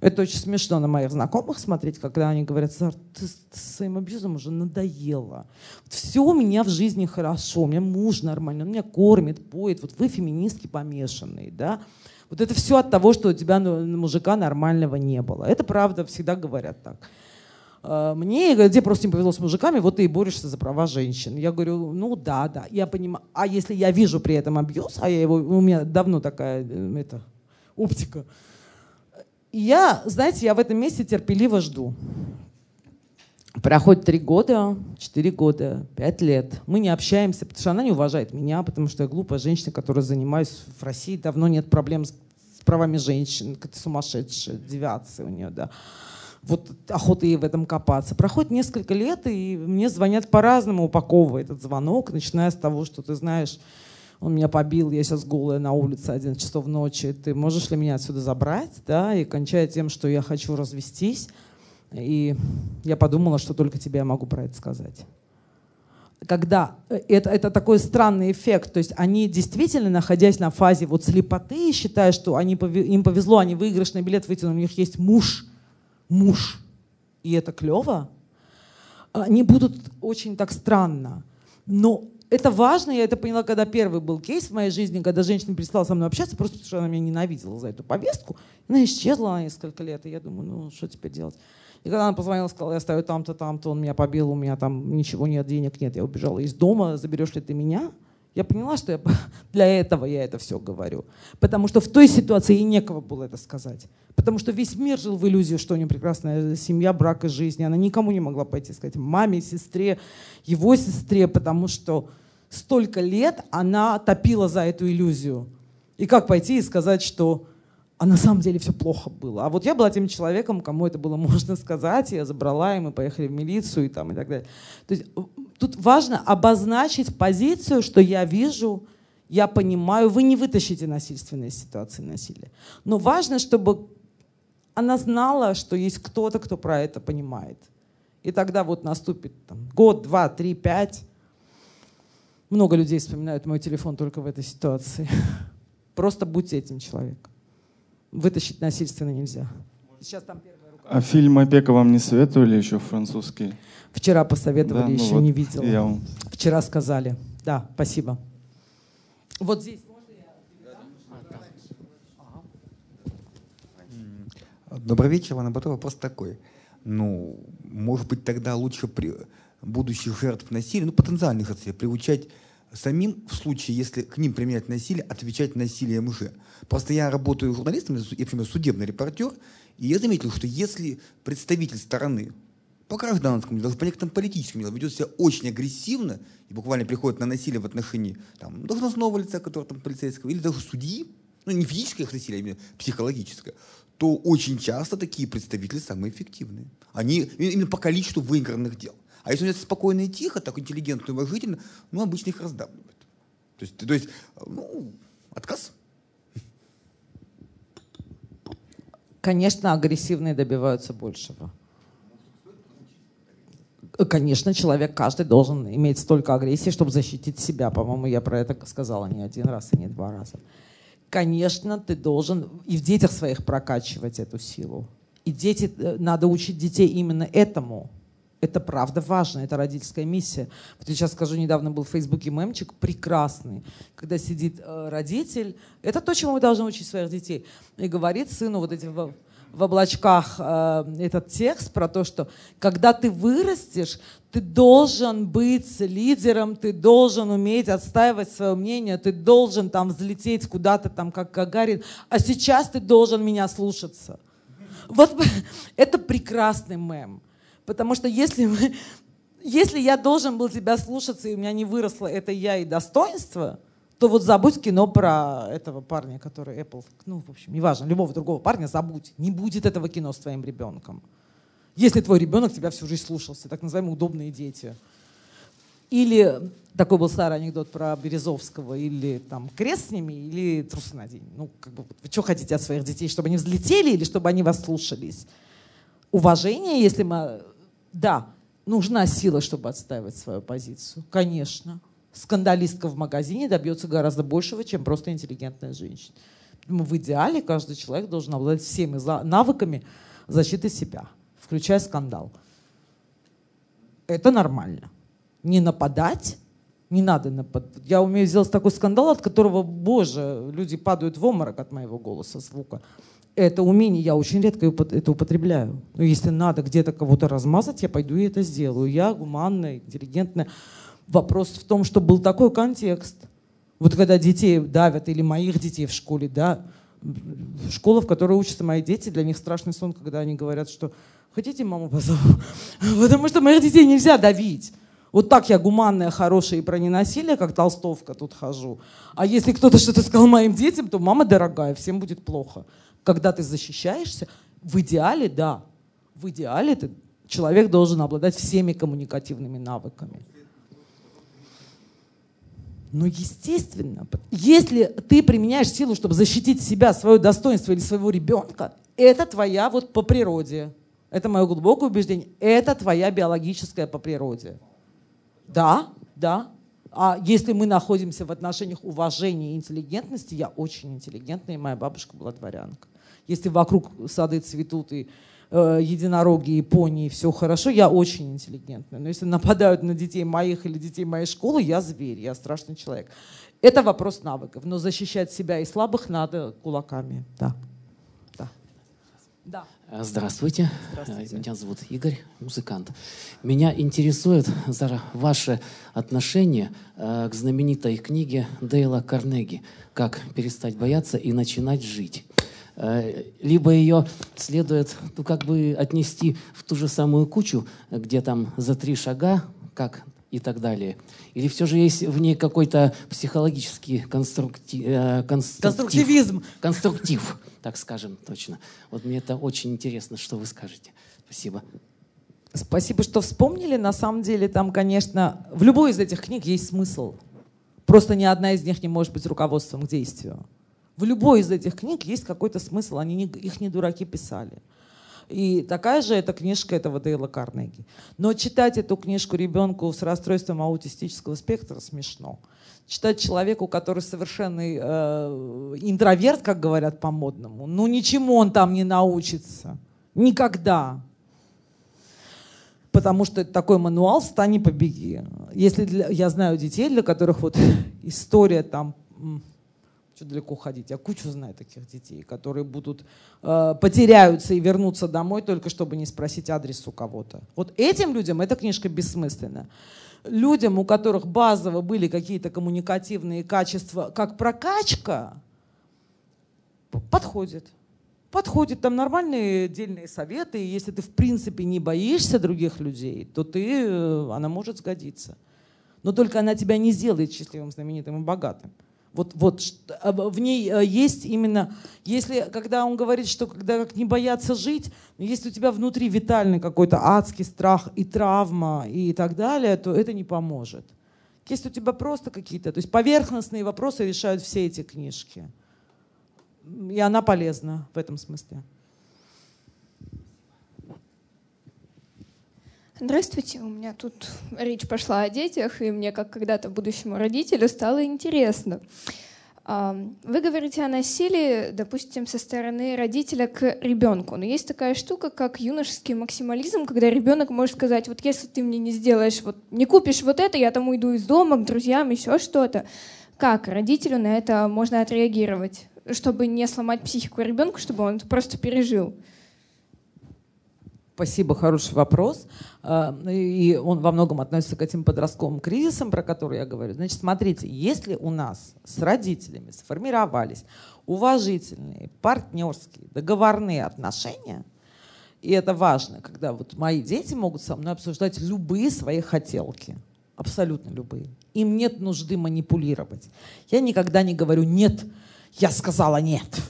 Это очень смешно на моих знакомых смотреть, когда они говорят, Сар, ты, ты своим абьюзом уже надоело. Все у меня в жизни хорошо, у меня муж нормальный, он меня кормит, поет, вот вы феминистки помешанные, да. Вот это все от того, что у тебя мужика нормального не было. Это правда, всегда говорят так. А, мне где просто не повезло с мужиками, вот ты и борешься за права женщин. Я говорю, ну да, да, я понимаю. А если я вижу при этом абьюз, а я его, у меня давно такая э, это, оптика, и я, знаете, я в этом месте терпеливо жду. Проходит три года, четыре года, пять лет. Мы не общаемся, потому что она не уважает меня, потому что я глупая женщина, которая занимаюсь в России. Давно нет проблем с, с правами женщин. Это сумасшедшая девиация у нее, да. Вот охота ей в этом копаться. Проходит несколько лет, и мне звонят по-разному, упаковывая этот звонок, начиная с того, что ты знаешь, он меня побил, я сейчас голая на улице 11 часов ночи, ты можешь ли меня отсюда забрать, да, и кончая тем, что я хочу развестись, и я подумала, что только тебе я могу про это сказать. Когда э, это, это такой странный эффект, то есть они действительно, находясь на фазе вот слепоты, считая, что они, им повезло, они выигрышный билет вытянули, у них есть муж, муж, и это клево, они будут очень так странно. Но это важно, я это поняла, когда первый был кейс в моей жизни, когда женщина перестала со мной общаться, просто потому что она меня ненавидела за эту повестку. Она исчезла на несколько лет, и я думаю, ну что теперь делать? И когда она позвонила, сказала, я стою там-то, там-то, он меня побил, у меня там ничего нет, денег нет, я убежала из дома, заберешь ли ты меня? Я поняла, что я, для этого я это все говорю. Потому что в той ситуации и некого было это сказать. Потому что весь мир жил в иллюзии, что у нее прекрасная семья, брак и жизнь. И она никому не могла пойти сказать маме, сестре, его сестре, потому что столько лет она топила за эту иллюзию. И как пойти и сказать, что а на самом деле все плохо было. А вот я была тем человеком, кому это было можно сказать, я забрала, и мы поехали в милицию и, там, и так далее. То есть э, тут важно обозначить позицию, что я вижу, я понимаю, вы не вытащите насильственные ситуации насилия. Но важно, чтобы она знала, что есть кто-то, кто про это понимает. И тогда вот наступит там, год, два, три, пять. Много людей вспоминают мой телефон только в этой ситуации. Просто будьте этим человеком вытащить насильственно нельзя. Сейчас там первая рука. А фильм «Опека» вам не советовали еще французский? Вчера посоветовали, да, ну еще вот не видела. Я вам... Вчера сказали. Да, спасибо. Вот здесь. Добрый вечер, Иван Батова. Вопрос такой. ну, может быть, тогда лучше при будущих жертв насилия, ну, потенциальных жертв, приучать самим в случае, если к ним применять насилие, отвечать насилием же. Просто я работаю журналистом, я, например, судебный репортер, и я заметил, что если представитель стороны по гражданскому, даже по некоторым политическим делам ведет себя очень агрессивно и буквально приходит на насилие в отношении там, должностного лица, который там полицейского, или даже судьи, ну не физическое насилие, а именно психологическое, то очень часто такие представители самые эффективные. Они именно по количеству выигранных дел. А если это спокойно и тихо, так интеллигентно и уважительно, ну, обычно их раздавливают. То есть, то есть ну, отказ. Конечно, агрессивные добиваются большего. Конечно, человек каждый должен иметь столько агрессии, чтобы защитить себя. По-моему, я про это сказала не один раз и не два раза. Конечно, ты должен и в детях своих прокачивать эту силу. И дети, э, надо учить детей именно этому. Это правда важно, это родительская миссия. Вот я сейчас скажу, недавно был в Фейсбуке мемчик прекрасный, когда сидит э, родитель, это то, чему мы должны учить своих детей, и говорит сыну вот эти в, облачках э, этот текст про то, что когда ты вырастешь, ты должен быть лидером, ты должен уметь отстаивать свое мнение, ты должен там взлететь куда-то там, как Гагарин, а сейчас ты должен меня слушаться. Вот это прекрасный мем. Потому что если, мы, если я должен был тебя слушаться, и у меня не выросло это я и достоинство, то вот забудь кино про этого парня, который Apple, ну, в общем, неважно, любого другого парня забудь. Не будет этого кино с твоим ребенком. Если твой ребенок тебя всю жизнь слушался, так называемые удобные дети. Или такой был старый анекдот про Березовского, или там крест с ними, или трусы надень. Ну, как бы, вы что хотите от своих детей, чтобы они взлетели или чтобы они вас слушались? Уважение, если мы да, нужна сила, чтобы отстаивать свою позицию. Конечно. Скандалистка в магазине добьется гораздо большего, чем просто интеллигентная женщина. В идеале каждый человек должен обладать всеми навыками защиты себя, включая скандал. Это нормально. Не нападать, не надо нападать. Я умею сделать такой скандал, от которого, боже, люди падают в обморок от моего голоса, звука это умение, я очень редко это употребляю. Но если надо где-то кого-то размазать, я пойду и это сделаю. Я гуманная, интеллигентная. Вопрос в том, что был такой контекст. Вот когда детей давят, или моих детей в школе, да, школа, в которой учатся мои дети, для них страшный сон, когда они говорят, что хотите маму позову? Потому что моих детей нельзя давить. Вот так я гуманная, хорошая и про ненасилие, как толстовка тут хожу. А если кто-то что-то сказал моим детям, то мама дорогая, всем будет плохо когда ты защищаешься, в идеале, да, в идеале ты, человек должен обладать всеми коммуникативными навыками. Но естественно, если ты применяешь силу, чтобы защитить себя, свое достоинство или своего ребенка, это твоя вот по природе. Это мое глубокое убеждение. Это твоя биологическая по природе. Да, да. А если мы находимся в отношениях уважения и интеллигентности, я очень интеллигентная, и моя бабушка была дворянка если вокруг сады цветут и э, единороги, и пони, и все хорошо, я очень интеллигентная. Но если нападают на детей моих или детей моей школы, я зверь, я страшный человек. Это вопрос навыков. Но защищать себя и слабых надо кулаками. Да. Да. да. Здравствуйте. Здравствуйте. Меня зовут Игорь, музыкант. Меня интересует, Зара, ваше отношение э, к знаменитой книге Дейла Карнеги «Как перестать бояться и начинать жить». Э, либо ее следует ну, как бы отнести в ту же самую кучу, где там за три шага, как и так далее. Или все же есть в ней какой-то психологический конструктив, э, конструктив, конструктивизм, конструктив, так скажем точно. Вот мне это очень интересно, что вы скажете. Спасибо. Спасибо, что вспомнили. На самом деле там, конечно, в любой из этих книг есть смысл. Просто ни одна из них не может быть руководством к действию. В любой из этих книг есть какой-то смысл, они не, их не дураки писали. И такая же эта книжка этого Дейла Карнеги. Но читать эту книжку ребенку с расстройством аутистического спектра смешно. Читать человеку, который совершенный э, интроверт, как говорят по-модному, ну ничему он там не научится. Никогда. Потому что это такой мануал «Встань и побеги». Если для, я знаю детей, для которых вот история там что далеко ходить. Я кучу знаю таких детей, которые будут э, потеряются и вернутся домой только чтобы не спросить адрес у кого-то. Вот этим людям эта книжка бессмысленна. Людям, у которых базово были какие-то коммуникативные качества, как прокачка, подходит. Подходит, там нормальные отдельные советы, и если ты в принципе не боишься других людей, то ты, э, она может сгодиться. Но только она тебя не сделает счастливым, знаменитым и богатым. Вот, вот а, в ней э, есть именно, если, когда он говорит, что когда как не бояться жить, если у тебя внутри витальный какой-то адский страх и травма и так далее, то это не поможет. Если у тебя просто какие-то, то есть поверхностные вопросы решают все эти книжки. И она полезна в этом смысле. Здравствуйте, у меня тут речь пошла о детях, и мне, как когда-то будущему родителю, стало интересно. Вы говорите о насилии, допустим, со стороны родителя к ребенку. Но есть такая штука, как юношеский максимализм, когда ребенок может сказать, вот если ты мне не сделаешь, вот не купишь вот это, я там уйду из дома к друзьям, еще что-то. Как родителю на это можно отреагировать, чтобы не сломать психику ребенка, чтобы он это просто пережил? Спасибо, хороший вопрос. А, и он во многом относится к этим подростковым кризисам, про которые я говорю. Значит, смотрите, если у нас с родителями сформировались уважительные, партнерские, договорные отношения, и это важно, когда вот мои дети могут со мной обсуждать любые свои хотелки, абсолютно любые. Им нет нужды манипулировать. Я никогда не говорю «нет», я сказала «нет»,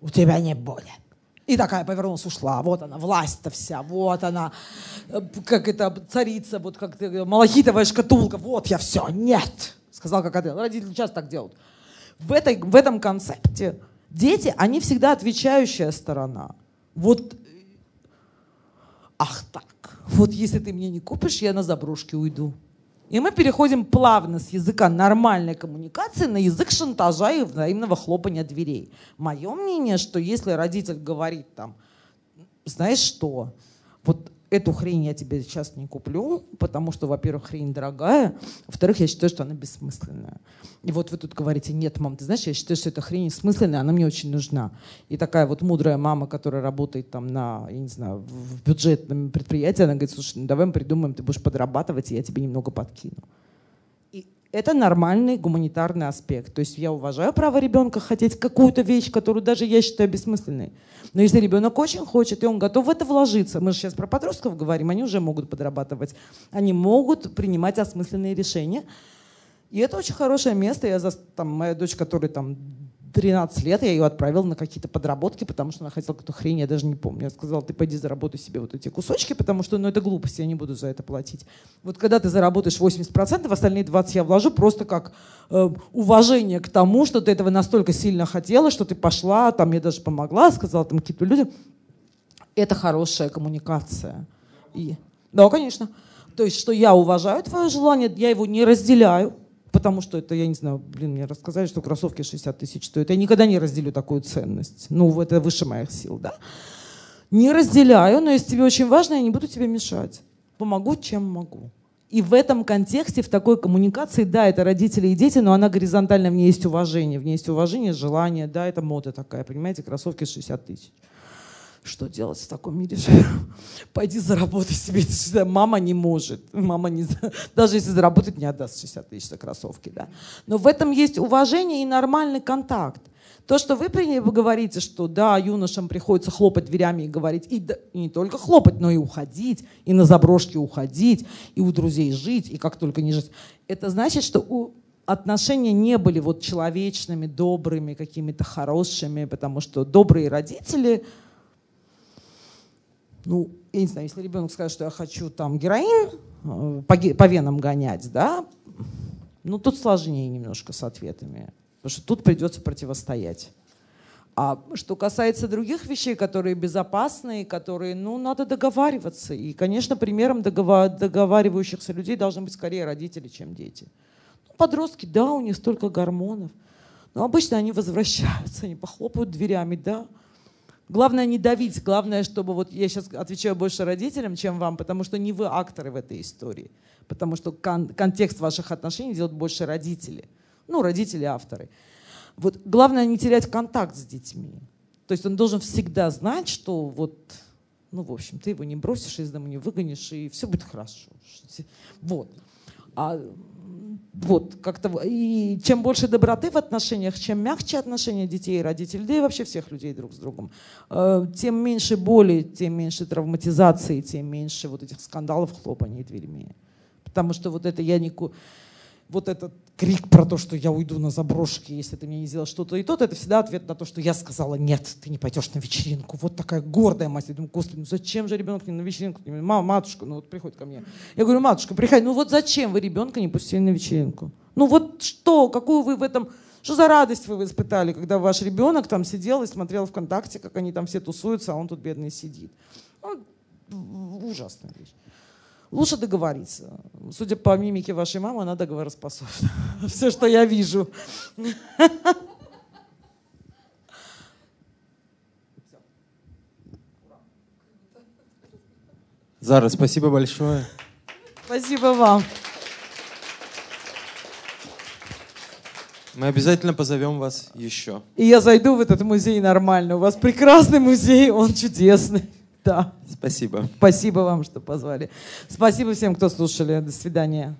у тебя не будет. И такая повернулась, ушла. Вот она, власть-то вся, вот она, э, как это, царица, вот как малахитовая шкатулка, вот я все, нет, сказал как это. Родители часто так делают. В, этой, в этом концепте дети, они всегда отвечающая сторона. Вот, ах так, вот если ты мне не купишь, я на заброшке уйду. И мы переходим плавно с языка нормальной коммуникации на язык шантажа и взаимного хлопания дверей. Мое мнение, что если родитель говорит там, знаешь что, вот эту хрень я тебе сейчас не куплю, потому что, во-первых, хрень дорогая, во-вторых, я считаю, что она бессмысленная. И вот вы тут говорите, нет, мам, ты знаешь, я считаю, что эта хрень смысленная, она мне очень нужна. И такая вот мудрая мама, которая работает там на, я не знаю, в бюджетном предприятии, она говорит, слушай, ну давай мы придумаем, ты будешь подрабатывать, и я тебе немного подкину. Это нормальный гуманитарный аспект. То есть я уважаю право ребенка хотеть какую-то вещь, которую даже я считаю бессмысленной. Но если ребенок очень хочет, и он готов в это вложиться, мы же сейчас про подростков говорим, они уже могут подрабатывать, они могут принимать осмысленные решения. И это очень хорошее место. Я за, там, моя дочь, которая там 13 лет я ее отправила на какие-то подработки, потому что она хотела какую-то хрень, я даже не помню. Я сказала, ты пойди заработай себе вот эти кусочки, потому что ну, это глупость, я не буду за это платить. Вот когда ты заработаешь 80%, остальные 20% я вложу просто как э, уважение к тому, что ты этого настолько сильно хотела, что ты пошла, там я даже помогла, сказала там какие-то люди. Это хорошая коммуникация. И, да, конечно. То есть, что я уважаю твое желание, я его не разделяю, потому что это, я не знаю, блин, мне рассказали, что кроссовки 60 тысяч стоят. Я никогда не разделю такую ценность. Ну, это выше моих сил, да. Не разделяю, но если тебе очень важно, я не буду тебе мешать. Помогу, чем могу. И в этом контексте, в такой коммуникации, да, это родители и дети, но она горизонтальная, в ней есть уважение. В ней есть уважение, желание, да, это мода такая, понимаете, кроссовки 60 тысяч. Что делать в таком мире? Пойди заработай себе. Мама не может. Мама не, даже если заработать, не отдаст 60 тысяч за кроссовки. Да? Но в этом есть уважение и нормальный контакт. То, что вы говорите, что да, юношам приходится хлопать дверями и говорить, и, да, и не только хлопать, но и уходить, и на заброшке уходить, и у друзей жить, и как только не жить. Это значит, что у отношения не были вот человечными, добрыми, какими-то хорошими, потому что добрые родители — ну, я не знаю, если ребенок скажет, что я хочу там героин э, по, по венам гонять, да, ну тут сложнее немножко с ответами, потому что тут придется противостоять. А что касается других вещей, которые безопасные, которые, ну, надо договариваться. И, конечно, примером договаривающихся людей должны быть скорее родители, чем дети. Ну, подростки, да, у них столько гормонов. Но обычно они возвращаются, они похлопают дверями, да, Главное не давить, главное, чтобы вот я сейчас отвечаю больше родителям, чем вам, потому что не вы акторы в этой истории, потому что кон- контекст ваших отношений делают больше родители, ну родители авторы. Вот главное не терять контакт с детьми. То есть он должен всегда знать, что вот, ну, в общем, ты его не бросишь из дома, не выгонишь, и все будет хорошо. Вот. А вот, как-то, и чем больше доброты в отношениях, чем мягче отношения детей и родителей, да и вообще всех людей друг с другом, э, тем меньше боли, тем меньше травматизации, тем меньше вот этих скандалов, хлопаний дверьми. Потому что вот это я не вот этот крик про то, что я уйду на заброшки, если ты мне не сделаешь что-то и то, это всегда ответ на то, что я сказала, нет, ты не пойдешь на вечеринку. Вот такая гордая мать. Я думаю, господи, ну зачем же ребенок не на вечеринку? Мама, матушка, ну вот приходит ко мне. Я говорю, матушка, приходи, ну вот зачем вы ребенка не пустили на вечеринку? Ну вот что, какую вы в этом, что за радость вы испытали, когда ваш ребенок там сидел и смотрел ВКонтакте, как они там все тусуются, а он тут бедный сидит. Ну, ужасная вещь. Лучше договориться. Судя по мимике вашей мамы, она договороспособна. Все, что я вижу. Зара, спасибо большое. Спасибо вам. Мы обязательно позовем вас еще. И я зайду в этот музей нормально. У вас прекрасный музей, он чудесный. Да. Спасибо. Спасибо вам, что позвали. Спасибо всем, кто слушали. До свидания.